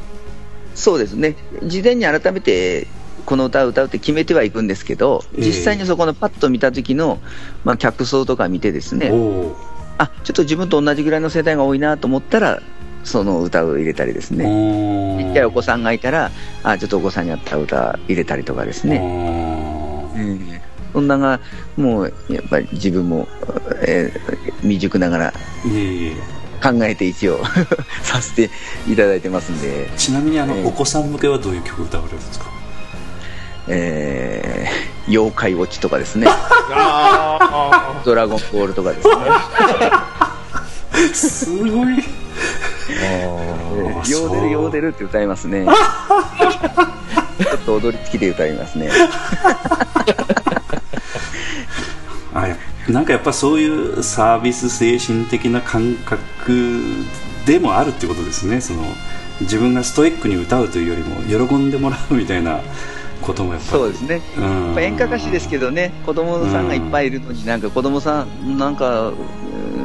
Speaker 4: そうですね。事前に改めてこの歌を歌うって決めてはいくんですけど、実際にそこのパッと見た時の、まあ、客層とか見てですね、あちょっと自分と同じぐらいの世代が多いなと思ったら、その歌を入れたりですね、一回お子さんがいたら、あちょっとお子さんに合った歌入れたりとかですね。うんそんなが、もうやっぱり自分も、えー、未熟ながら、考えて一応 <laughs> させていただいてますんで。
Speaker 2: ちなみにあの、えー、お子さん向けはどういう曲歌われるんですか？
Speaker 4: えー、妖怪ウォッチとかですね。ドラゴンボールとかです
Speaker 2: ね。すごい。
Speaker 4: ヨーデルヨーデルって歌いますね。ちょっと踊り付きで歌いますね。
Speaker 2: あ <laughs> <laughs> なんかやっぱそういうサービス精神的な感覚でもあるってことですね。その自分がストイックに歌うというよりも喜んでもらうみたいなこともやっぱ
Speaker 4: そうですね、うん、演歌歌手ですけどね、子供さんがいっぱいいるのに、なんか子供さん、なんか、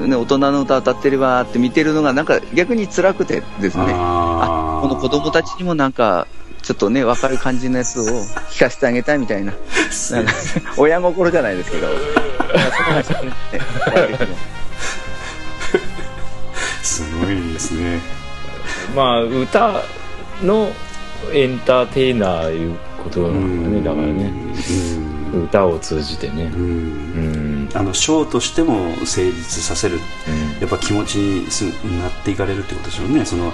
Speaker 4: ね、大人の歌歌ってればって見てるのが、なんか逆に辛くてですね、あこの子供たちにもなんか、ちょっとね、分かる感じのやつを聞かせてあげたいみたいな、なんか親心じゃないですけど、
Speaker 2: すごいですね。
Speaker 3: まあ、歌のエンターテイナーいうことなんね。だからね、歌を通じてね、
Speaker 2: あのショーとしても成立させる、やっぱ気持ちになっていかれるってことでしょうね。その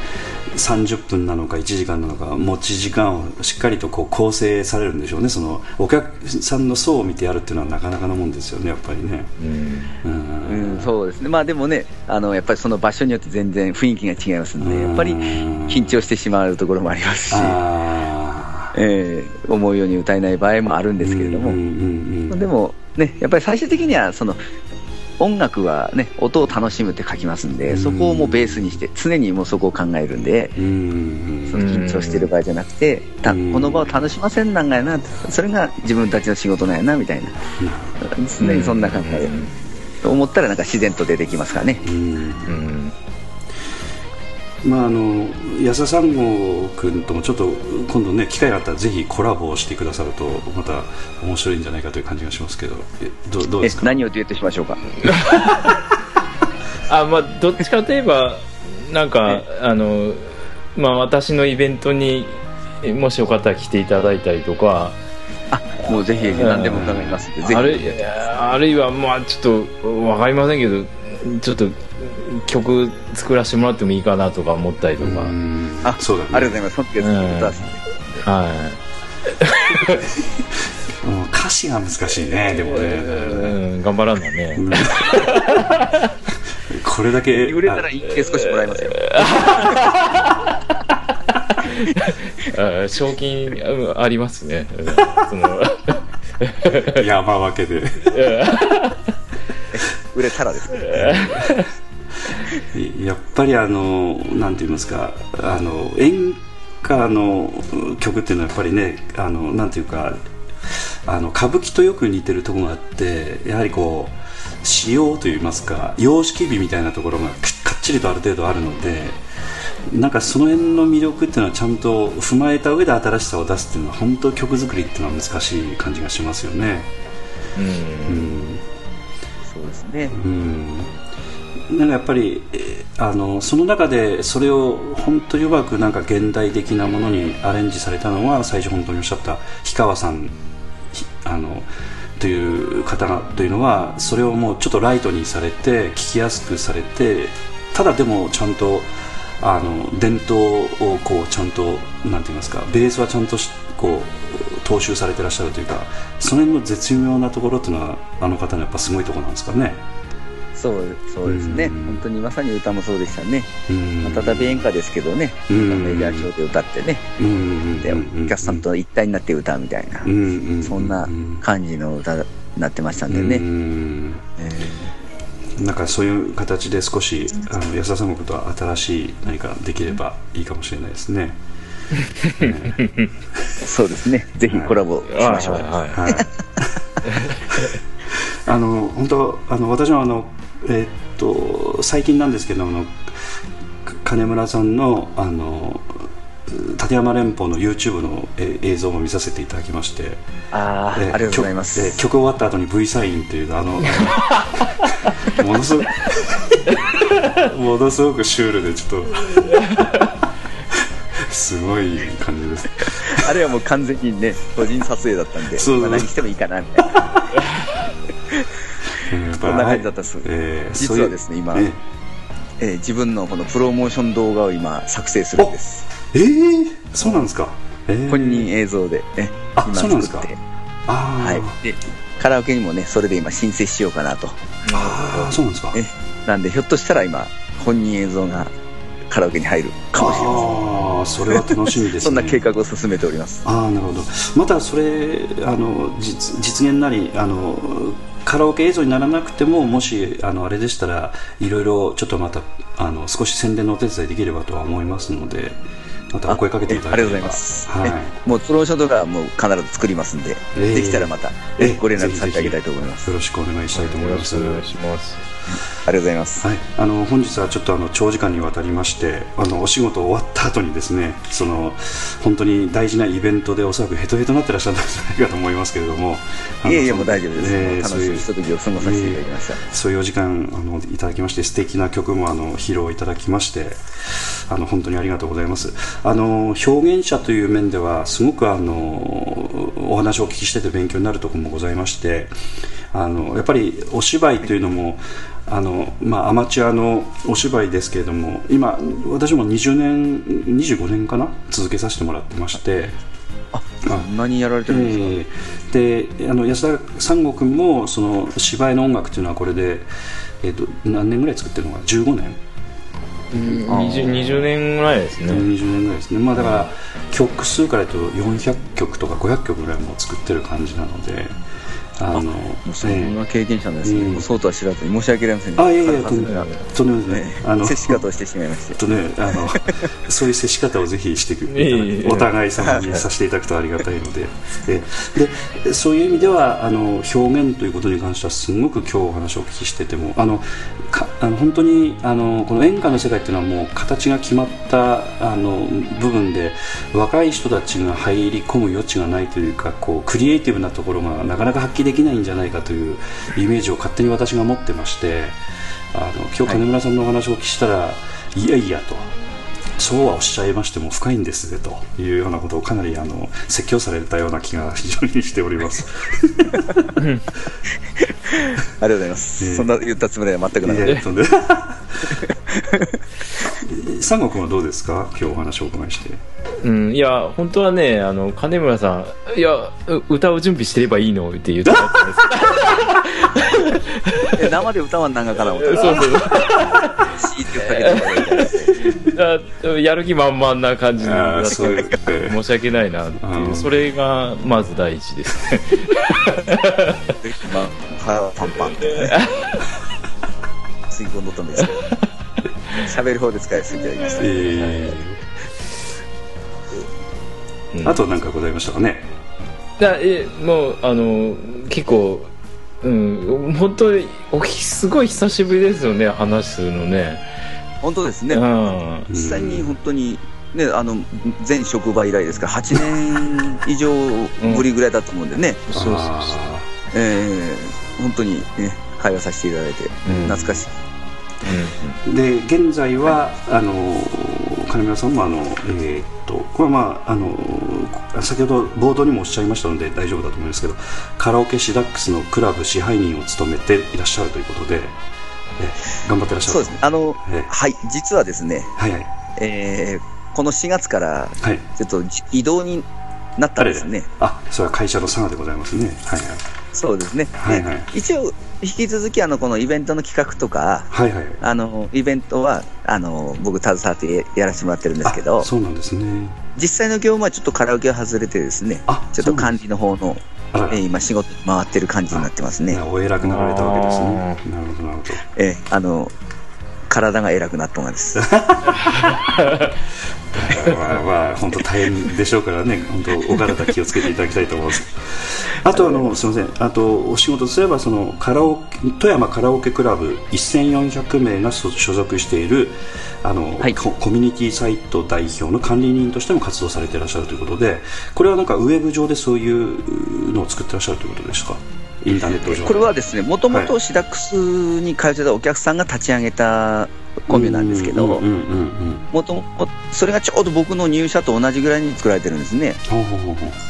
Speaker 2: 30分なのか1時間なのか持ち時間をしっかりとこう構成されるんでしょうね。そのお客さんの層を見てやるっていうのはなかなかなもんですよねやっぱりね、
Speaker 4: うん、うん、そうですね。まあでもねあのやっぱりその場所によって全然雰囲気が違いますんでやっぱり緊張してしまうところもありますしえー、思うように歌えない場合もあるんですけれども、でも、ね、やっぱり最終的にはその音楽は、ね、音を楽しむって書きますんで、そこをもうベースにして常にもうそこを考えるんで、その緊張してる場合じゃなくてたこの場を楽しませんなんがやなそれが自分たちの仕事なんやなみたいな、常にそんな考えと思ったらなんか自然と出てきますからね。うん
Speaker 2: まあ、あの安田三郷君ともちょっと今度ね機会があったらぜひコラボをしてくださるとまた面白いんじゃないかという感じがしますけどどどうですか？
Speaker 4: 何をデュエットしましょうか？<laughs>
Speaker 3: あまあどっちかといえばなんかあのまあ私のイベントにもしよかったら来ていただいたりとか。
Speaker 4: あもうぜひ何でも伺いますぜひ。ある
Speaker 3: あるいはまあちょっと分かりませんけどちょっと曲作らせてもらってもいいかなとか思ったりとか。
Speaker 4: あ、そうだ、ね、ありがとうございます。その時は
Speaker 3: はい。
Speaker 2: 歌詞が難しいね、でもね。
Speaker 3: うん、頑張らんだね。
Speaker 2: これだけ。
Speaker 4: 売れたら一件少しもらいますよ。<laughs>
Speaker 3: 賞金ありますね。
Speaker 2: 山分けで。<laughs>
Speaker 4: 売れたらですね。
Speaker 2: やっぱりあのなんて言いますかあの演歌の曲っていうのはやっぱりねあのなんていうかあの歌舞伎とよく似てるところがあってやはりこう仕様といいますか様式美みたいなところがかっちりとある程度あるのでなんかその辺の魅力っていうのはちゃんと踏まえた上で新しさを出すっていうのは本当曲作りっていうのは難しい感じがしますよね。
Speaker 3: うん。
Speaker 2: うん。
Speaker 4: そうですね。
Speaker 2: うんなんかやっぱり、あのその中でそれを本当にうまくなんか現代的なものにアレンジされたのは最初本当におっしゃった氷川さんあのという方というのはそれをもうちょっとライトにされて聞きやすくされてただでもちゃんとあの伝統をこうちゃんとなんて言いますかベースはちゃんとこう踏襲されてらっしゃるというかその辺の絶妙なところっていうのはあの方のやっぱすごいところなんですかね。
Speaker 4: そう、そうですね。
Speaker 2: うん
Speaker 4: 本当にまさに歌もそうでしたね。
Speaker 2: うん
Speaker 4: まあ、ただ演歌ですけどね、
Speaker 2: うん
Speaker 4: メジャー調で歌ってね、
Speaker 2: うん
Speaker 4: で、お客さんと一体になって歌うみたいな、
Speaker 2: うん
Speaker 4: そんな感じの歌になってましたんでね。
Speaker 2: うん
Speaker 4: え
Speaker 2: なんかそういう形で少しあの安田三国とは新しい何かできればいいかもしれないですね。
Speaker 4: ー <laughs> そうですね。ぜひコラボしましょう。
Speaker 3: はい。<laughs>
Speaker 2: あの本当あの私はあのえーっと最近なんですけどあのか金村さんのあの立山連邦の YouTube のえ映像も見させていただきまして、
Speaker 4: ああ、
Speaker 2: えー
Speaker 4: ありがとうございます。
Speaker 2: 曲えー曲終わった後に V サインというあの <laughs> ものすごく <laughs> ものすごくシュールでちょっと <laughs> すごい感じです
Speaker 4: あれはもう完全にね、個人撮影だったんで、
Speaker 2: そう
Speaker 4: まあ何してもいいかな、みたいな。
Speaker 2: うん
Speaker 4: な感じだったっす
Speaker 2: えー
Speaker 4: 実はですね今えー自分のこのプロモーション動画を今作成するんです。
Speaker 2: えーえーそうなんですか、えー
Speaker 4: 本人映像で、ね、
Speaker 2: あ
Speaker 4: 今
Speaker 2: そうなんですか
Speaker 4: 作って、
Speaker 2: あー、
Speaker 4: はい。で、カラオケにもね、それで今申請しようかなと。
Speaker 2: あーそうなんですか
Speaker 4: えなんで、ひょっとしたら今、本人映像がカラオケに入るかもしれません。
Speaker 2: ああそれは楽しみですね <laughs>
Speaker 4: そんな計画を進めております。
Speaker 2: ああなるほどまたそれあの実実現なりあのカラオケ映像にならなくてももしあのあれでしたらいろいろちょっとまたあの少し宣伝のお手伝いできればとは思いますのでまたお声かけていただければ
Speaker 4: あありがとうございます。
Speaker 2: はい。
Speaker 4: えもうプロモーション動画はもう必ず作りますんで、
Speaker 2: えー
Speaker 4: できたらまた、
Speaker 2: え
Speaker 4: ご連絡させてあげたいと思います。
Speaker 2: よろしくお願いしたいと思います
Speaker 3: お願いします
Speaker 4: ありがとうございます。
Speaker 2: はい、あの本日はちょっとあの長時間にわたりましてあのお仕事終わった後にですねその本当に大事なイベントでおそらくヘトヘトになってらっしゃったんじゃないかと思いますけれども
Speaker 4: いえいえ、もう大丈夫です。
Speaker 2: えー
Speaker 4: 楽しいひとときを過ごさせていただきました。
Speaker 2: そういうお時間あのいただきまして素敵な曲もあの披露いただきましてあの本当にありがとうございますあの表現者という面ではすごくあのお話をお聞きしてて勉強になるところもございましてあのやっぱりお芝居というのもあのまあ、アマチュアのお芝居ですけれども今私も20年25年かな続けさせてもらってまして。
Speaker 4: そんなにやられてるんですか、
Speaker 2: えーであの安田三悟君もその芝居の音楽というのはこれで、えー、と何年ぐらい作ってるのかな？15年、
Speaker 3: 20, 20年ぐらいですね、
Speaker 2: 20年ぐらいですね、まあ、だから曲数から言うと400曲とか500曲ぐらいもう作ってる感じなのであの
Speaker 4: そんな経験者ですね、
Speaker 2: うん
Speaker 4: そうとは知らずに申し訳ありません。ね。
Speaker 2: あいやいやとんでもない。ですねあの
Speaker 4: 接し方をしてしまいまして。
Speaker 2: とね、あの <laughs> そういう接し方をぜひしてくお互い様にさせていただくとありがたいので。ででそういう意味ではあの表現ということに関してはすごく今日お話をお聞きしててもあのかあの本当にあのこの演歌の世界っていうのはもう形が決まったあの部分で若い人たちが入り込む余地がないというかこうクリエイティブなところがなかなか発揮できないんじゃないかというイメージを勝手に私が持ってましてあの今日金村さんのお話をお聞きしたら、はいい、やいやと。そうはおっしゃいましても深いんですねというようなことをかなりあの説教されたような気が非常にしております。<laughs>
Speaker 4: ありがとうございます。
Speaker 2: ええ
Speaker 4: そんな言ったつもりは全くな。
Speaker 2: いやと <laughs> んで三国君はどうですか？今日お話をお伺いして。
Speaker 3: うん、いや本当はねあの金村さんいやう歌う準備してればいいのって言ってたんで <laughs>
Speaker 4: 生で歌わんなんかから思った
Speaker 3: そうそう
Speaker 4: ら、
Speaker 3: やる気満々な感じだ
Speaker 2: あそう <laughs>
Speaker 3: 申し訳ないなっていうそれがまず第一ですね <laughs>
Speaker 4: まあ、腹はパンパンってね。吸い込んどったんですけど。喋る方で使いすぎていました。
Speaker 2: え
Speaker 3: うん
Speaker 2: ー、あと何かございましたかね？
Speaker 3: だえもうあの結構うん本当におひすごい久しぶりですよね話するのね
Speaker 4: 本当ですね。
Speaker 3: うん
Speaker 4: 実際に本当に、ね、あの、全職場以来ですから、8年以上ぶりぐらいだと思うんでね、<laughs>
Speaker 3: そうそうそう
Speaker 2: あ
Speaker 4: えー本当にね、会話させていただいて、
Speaker 3: うん
Speaker 4: 懐かしい。
Speaker 2: ーで現在はあの金村さんもあの、えーっとこれはまああの先ほど冒頭にもおっしゃいましたので大丈夫だと思いますけどカラオケシダックスのクラブ支配人を務めていらっしゃるということで、え頑張ってらっしゃる。
Speaker 4: そうですね。あの、
Speaker 2: ええ。
Speaker 4: はい、実はですね、
Speaker 2: はいはい。
Speaker 4: えーこの4月から、
Speaker 2: はい。
Speaker 4: ちょっとじ異動になったんですね。
Speaker 2: あそれは会社の佐賀でございますね。はい
Speaker 4: そうですね。
Speaker 2: はいはい。
Speaker 4: で一応、引き続き、あの、このイベントの企画とか、
Speaker 2: はいはい。はい
Speaker 4: あの、イベントは、あの、僕、携わってやらせてもらってるんですけど
Speaker 2: あ、そうなんですね
Speaker 4: 実際の業務はちょっとカラオケを外れてですね
Speaker 2: あ、
Speaker 4: ちょっと管理の方の、<laughs> えー今、仕事に回ってる感じになってますね。
Speaker 2: お偉くなられたわけですね。なるほどなるほど。
Speaker 4: えーあの、体が偉くなったんです。
Speaker 2: まあ、まあ、本当大変でしょうからね、本当お体気をつけていただきたいと思います。あとあの、すみません、あとお仕事とすればそのカラオケ富山カラオケクラブ1400名が所所属しているあの、
Speaker 4: はい
Speaker 2: ココミュニティサイト代表の管理人としても活動されていらっしゃるということで、これはなんかウェブ上でそういうのを作ってらっしゃるということですか？インターネット上で。
Speaker 4: これはですね、もとも
Speaker 2: はい
Speaker 4: とシダックスに通ってたお客さんが立ち上げたコミュなんですけど、もともと、それがちょうど僕の入社と同じぐらいに作られてるんですね。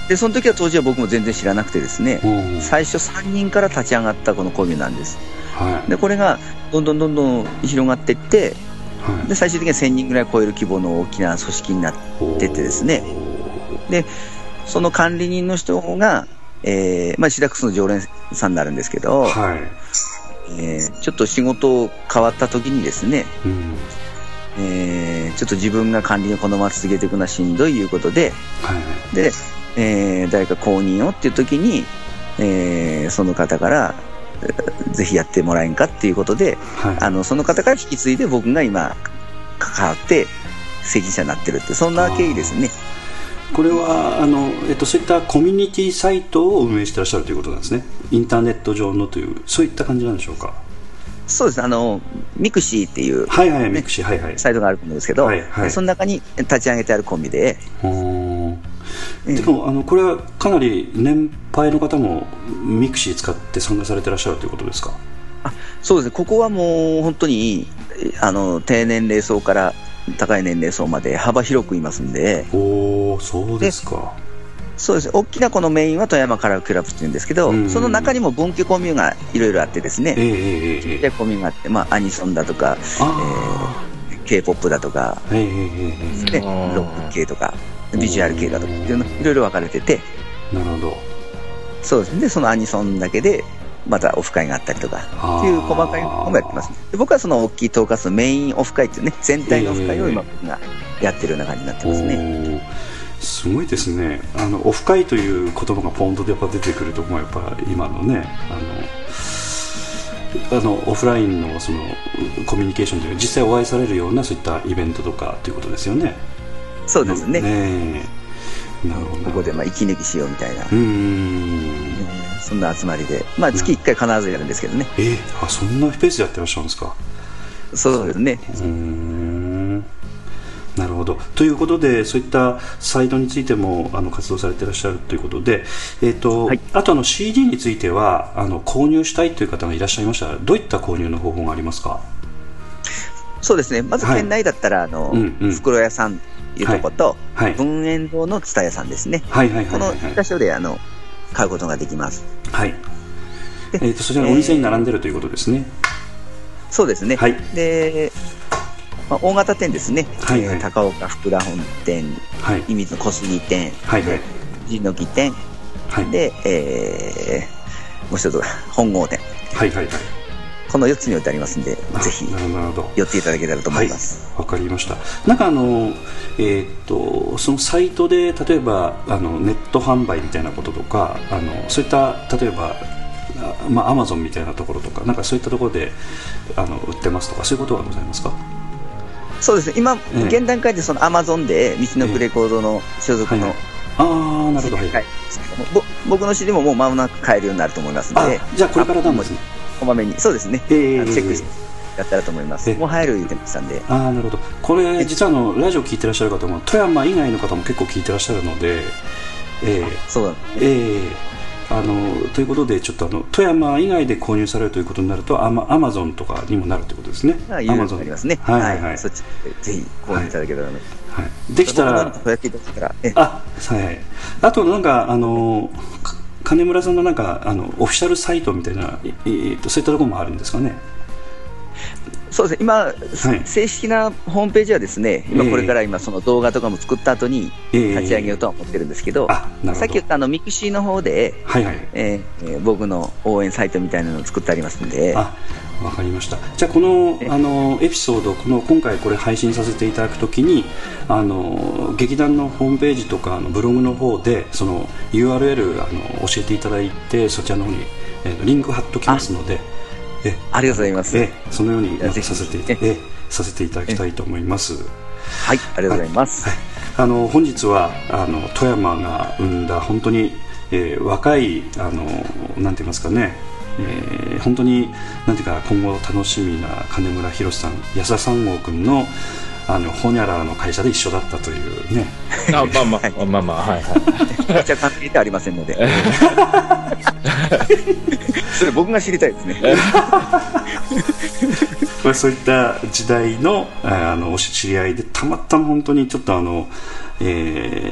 Speaker 4: で、その時は当時は僕も全然知らなくてですね、最初3人から立ち上がったこのコミュなんです。
Speaker 2: はい。
Speaker 4: で、これがどんどんどんどん広がっていって、
Speaker 2: はい。
Speaker 4: で、最終的には1000人ぐらい超える規模の大きな組織になって、出てですね。で、その管理人の人が、えー、まあ、シダックスの常連さんになるんですけど、
Speaker 2: はい。
Speaker 4: えーちょっと仕事変わった時にですね、
Speaker 2: うん
Speaker 4: えーちょっと自分が管理をこのまま続けていくのはしんどいいうことで、
Speaker 2: はい
Speaker 4: で、えー誰か公認をっていう時に、えーその方から、えーぜひやってもらえんかっていうことで、
Speaker 2: はい
Speaker 4: あの、その方から引き継いで僕が今、関わって、責任者になってるって、そんな経緯ですね。
Speaker 2: これはあの、えっと、そういったコミュニティサイトを運営してらっしゃるということなんですね。インターネット上のというそういった感じなんでしょうか。
Speaker 4: そうです。ね、あの、 mixi っていう
Speaker 2: はいはい mixi はいはい。
Speaker 4: サイトがあると思うんですけど、
Speaker 2: はいはい。
Speaker 4: その中に立ち上げてあるコミュで、
Speaker 2: でもあのこれはかなり年配の方もミクシー使って参加されてらっしゃるということですか？
Speaker 4: そうですね、ここはもう本当に、えあの、低年齢層から高い年齢層まで幅広くいますんで、
Speaker 2: おおそうですか。
Speaker 4: そうです。ね、大きなこのメインは富山カラークラブっていうんですけど、
Speaker 2: うん。
Speaker 4: その中にも分岐コミュがいろいろあってですね、
Speaker 2: ええええええ。
Speaker 4: でコミュがあって、まあ、アニソンだとか、
Speaker 2: あ
Speaker 4: K-POP だとか、
Speaker 2: あ、えええええ。
Speaker 4: ね、
Speaker 3: うん
Speaker 4: ロック系とか、ビジュアル系だとかっていうの、いろいろ分かれてて、
Speaker 2: えなるほど。
Speaker 4: そうですね、でそのアニソンだけで、またオフ会があったりとかっていう細かいのもやってます、ね、で僕はその大きい統括のメインオフ会っていうね、全体のオフ会を今僕がやってるような感じになってますね。
Speaker 2: すごいですね。あのオフ会という言葉がポンとやっぱ出てくるところがやっぱ今のねあのあのオフラインのそのコミュニケーションというか実際お会いされるようなそういったイベントとかということですよね。
Speaker 4: そうですね。
Speaker 2: ねえ。なるほど。
Speaker 4: ここでまあ息抜きしようみたいな、
Speaker 2: うーん
Speaker 4: えーそんな集まりで、まあ月1回必ずやるんですけどね。
Speaker 2: えーあそんなペースでやってらっしゃるんですか？
Speaker 4: そうですね。
Speaker 2: うーん。なるほど。ということでそういったサイトについてもあの活動されていらっしゃるということで、えーと
Speaker 4: はい。
Speaker 2: あとあの CD についてはあの購入したいという方がいらっしゃいましたらどういった購入の方法がありますか？
Speaker 4: そうですね。まず
Speaker 2: はい
Speaker 4: 県内だったら、あの、
Speaker 2: うんうん。
Speaker 4: 袋屋さんいうとこと、
Speaker 2: はい。
Speaker 4: 文園堂の蔦屋さんですね。
Speaker 2: はいはいは
Speaker 4: この
Speaker 2: いはい。はい
Speaker 4: 2箇所で、あの、買うことができます。
Speaker 2: はい。え
Speaker 4: で
Speaker 2: ーとそちらのお店に並んでるということですね、
Speaker 4: そうですね。
Speaker 2: はい。
Speaker 4: で、まあ、大型店ですね。
Speaker 2: はいはい。
Speaker 4: えー高岡福良本店、
Speaker 2: はい。
Speaker 4: 射水の小杉店、
Speaker 2: はいはい。
Speaker 4: で陣の木店、
Speaker 2: はい。
Speaker 4: で、えーもう一つ、本郷店。
Speaker 2: はいはいはい
Speaker 4: この4つに置いてありますんで、
Speaker 2: あ
Speaker 4: ぜひ寄っていただけたらと思います。
Speaker 2: わかりました。なんかあの、えーっと、そのサイトで、例えば、あの、ネット販売みたいなこととか、あの、そういった、例えば、あまあ、アマゾンみたいなところとか、なんかそういったところで、あの、売ってますとか、そういうことはございますか？
Speaker 4: そうですね。今、
Speaker 2: ええ
Speaker 4: 現段階でそのアマゾンで、道のくレコードの所属の
Speaker 2: はいはいああ、なるほど、はい。
Speaker 4: 僕の CD ももう間もなく買えるようになると思いますので
Speaker 2: あ、じゃあこれからなんですね。
Speaker 4: こまめに、そうですね。
Speaker 2: ええ。
Speaker 4: あのチェックして、
Speaker 5: やったらと思います。もう入る言ってましたんで。
Speaker 2: ああなるほど。これ実はあのラジオ聞いてらっしゃる方も富山以外の方も結構聞いてらっしゃるのでえー、
Speaker 5: そうだ、ね、
Speaker 2: えーあのということでちょっとあの富山以外で購入されるということになるとアマアマゾンとかにもなるということですね。
Speaker 5: アマゾンありますね。はいはい、はい、そっちぜひ購入いただけたら、はい、
Speaker 2: はい、できたらあはい。あとなんかあの金村さんのなんかあのオフィシャルサイトみたいな、えー、とそういったところもあるんですかね？
Speaker 5: そうですね、今、はい、正式なホームページはですね、今これから今その動画とかも作った後に立ち上げようとは思ってるんですけど、えー、さっき言ったあの mixi の方で、はいはい。えー、僕の応援サイトみたいなのを作ってありますんで。
Speaker 2: わかりましたじゃあこのあのエピソードこの今回これ配信させていただくときにあの劇団のホームページとかのブログの方でその URL あの教えていただいてそちらの方に、えー、リンク貼っときますので
Speaker 5: えありがとうございます。
Speaker 2: えそのようにさせてえさせていただきたいと思います。
Speaker 5: はい、ありがとうございます。はい、
Speaker 2: あの本日はあの富山が生んだ本当に、えー、若いあのなんて言いますかね。えー、本当になんていうか今後楽しみな金村博さん安田三郷君のあのホニャラの会社で一緒だったというね。
Speaker 3: あまあまあ、まあまあはい
Speaker 5: はい。じゃ関係ありませんので。<laughs> それ僕が知りたいですね。
Speaker 2: まあそういった時代のあのお知り合いでたまたま本当にちょっとあのえ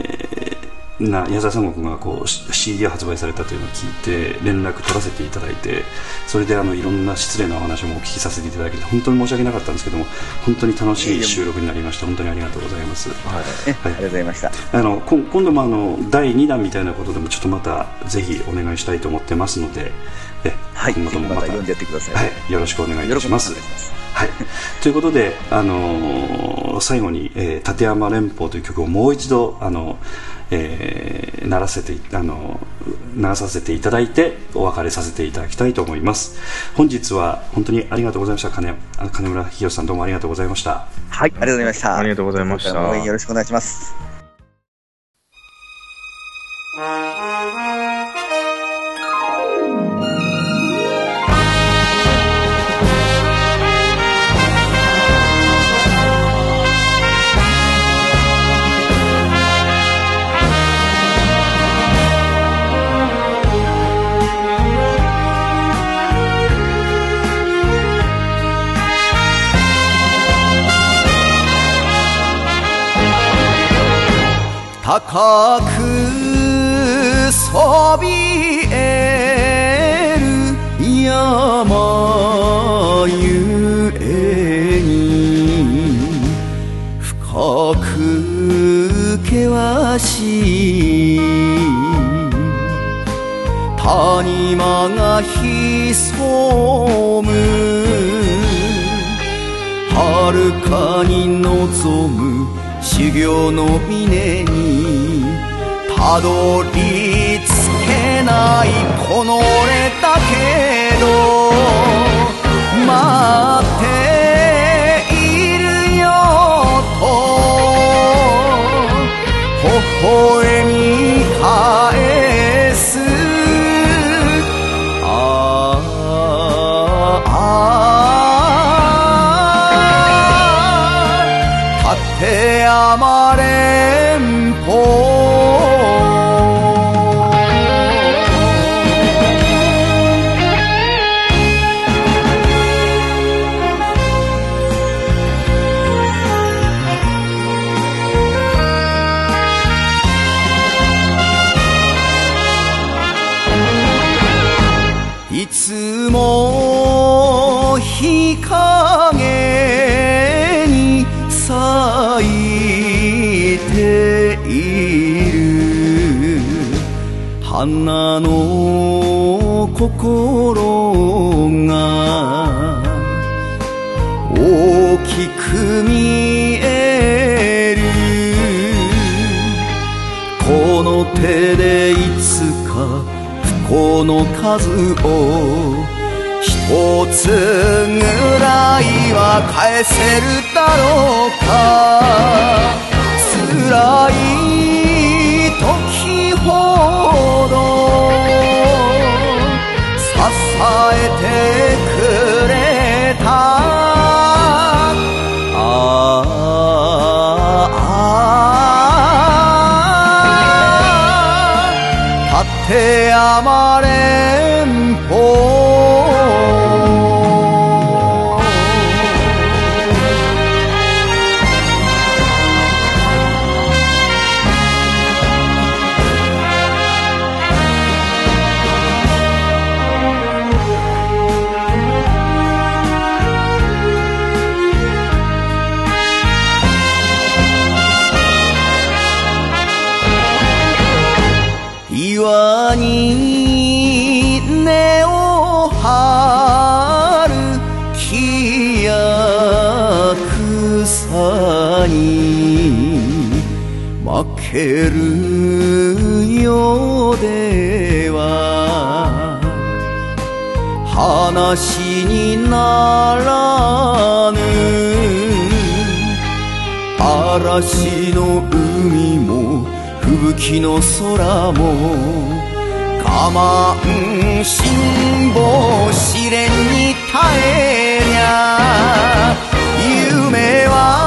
Speaker 2: ーな矢沢三国がこう CD を発売されたというのを聞いて連絡取らせていただいてそれであのいろんな失礼なお話もお聞きさせていただき本当に申し訳なかったんですけども本当に楽しい収録になりました。本当にありがとうございます、
Speaker 5: はい、はい、ありがとうございました。
Speaker 2: あの今度もあの第2弾みたいなことでもちょっとまたぜひお願いしたいと思ってますので
Speaker 5: え、はい、今後もまた読んでやってください、は
Speaker 2: い、よろしくお願いいたします。はい、ということで、あのー、最後に、えー「立山連邦」という曲をもう一度、あのーえー、鳴らせてあの鳴させていただいてお別れさせていただきたいと思います。本日は本当にありがとうございました。金金村博さんどうもありがとうございました。
Speaker 5: はいありがとうございました。
Speaker 3: ありがとうございました。
Speaker 5: よろしくお願いします高くそびえる山ゆえに深く険しい谷間が潜む。遥かに望む。修行の峰にたどり着けないこの俺だけど待っているよと微笑み心が大きく見える。この手でいつか不幸の数を一つぐらいは返せるだろうか。辛い時ほど。えてくれた。立ってやまれんぽけるようでは話にならぬ嵐の海も吹雪の空も我慢辛抱試練に耐えりゃ夢は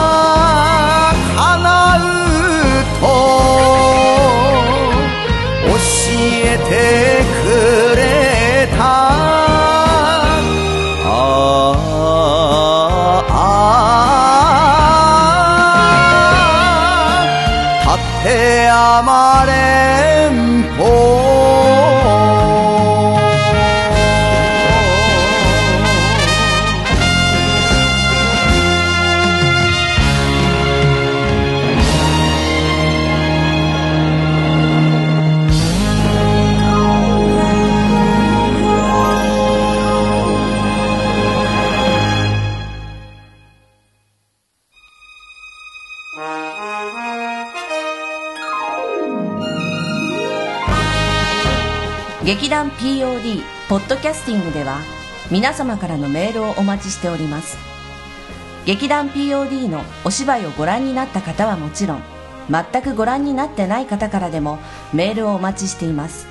Speaker 5: 山
Speaker 6: 劇団 POD ポッドキャスティングでは皆様からのメールをお待ちしております。劇団 POD のお芝居をご覧になった方はもちろん全くご覧になってない方からでもメールをお待ちしています。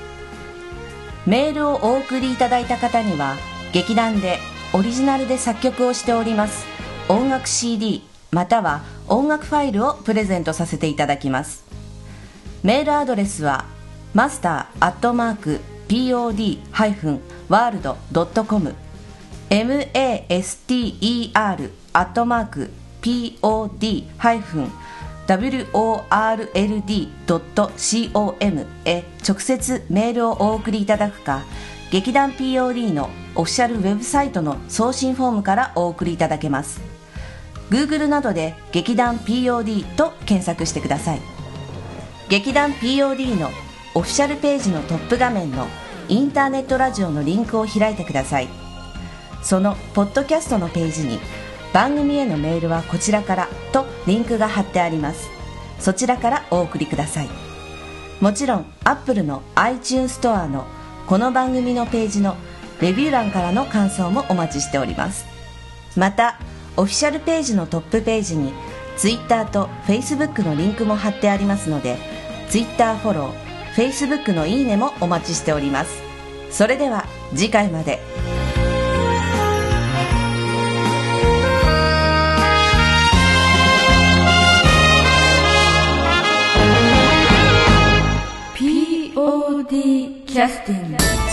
Speaker 6: メールをお送りいただいた方には劇団でオリジナルで作曲をしております音楽 CD または音楽ファイルをプレゼントさせていただきます。メールアドレスはマスターアットマーク pod-world.com master アットマーク pod-world.com へ直接メールをお送りいただくか劇団 POD のオフィシャルウェブサイトの送信フォームからお送りいただけます。Google などで劇団 POD と検索してください。劇団 POD のオフィシャルページのトップ画面のインターネットラジオのリンクを開いてください。そのポッドキャストのページに番組へのメールはこちらからとリンクが貼ってあります。そちらからお送りください。もちろん Apple の iTunes ストアのこの番組のページのレビュー欄からの感想もお待ちしております。またオフィシャルページのトップページに Twitter と Facebook のリンクも貼ってありますので Twitter フォロー Facebook のいいねもお待ちしております。それでは次回まで。
Speaker 1: POD キャスティング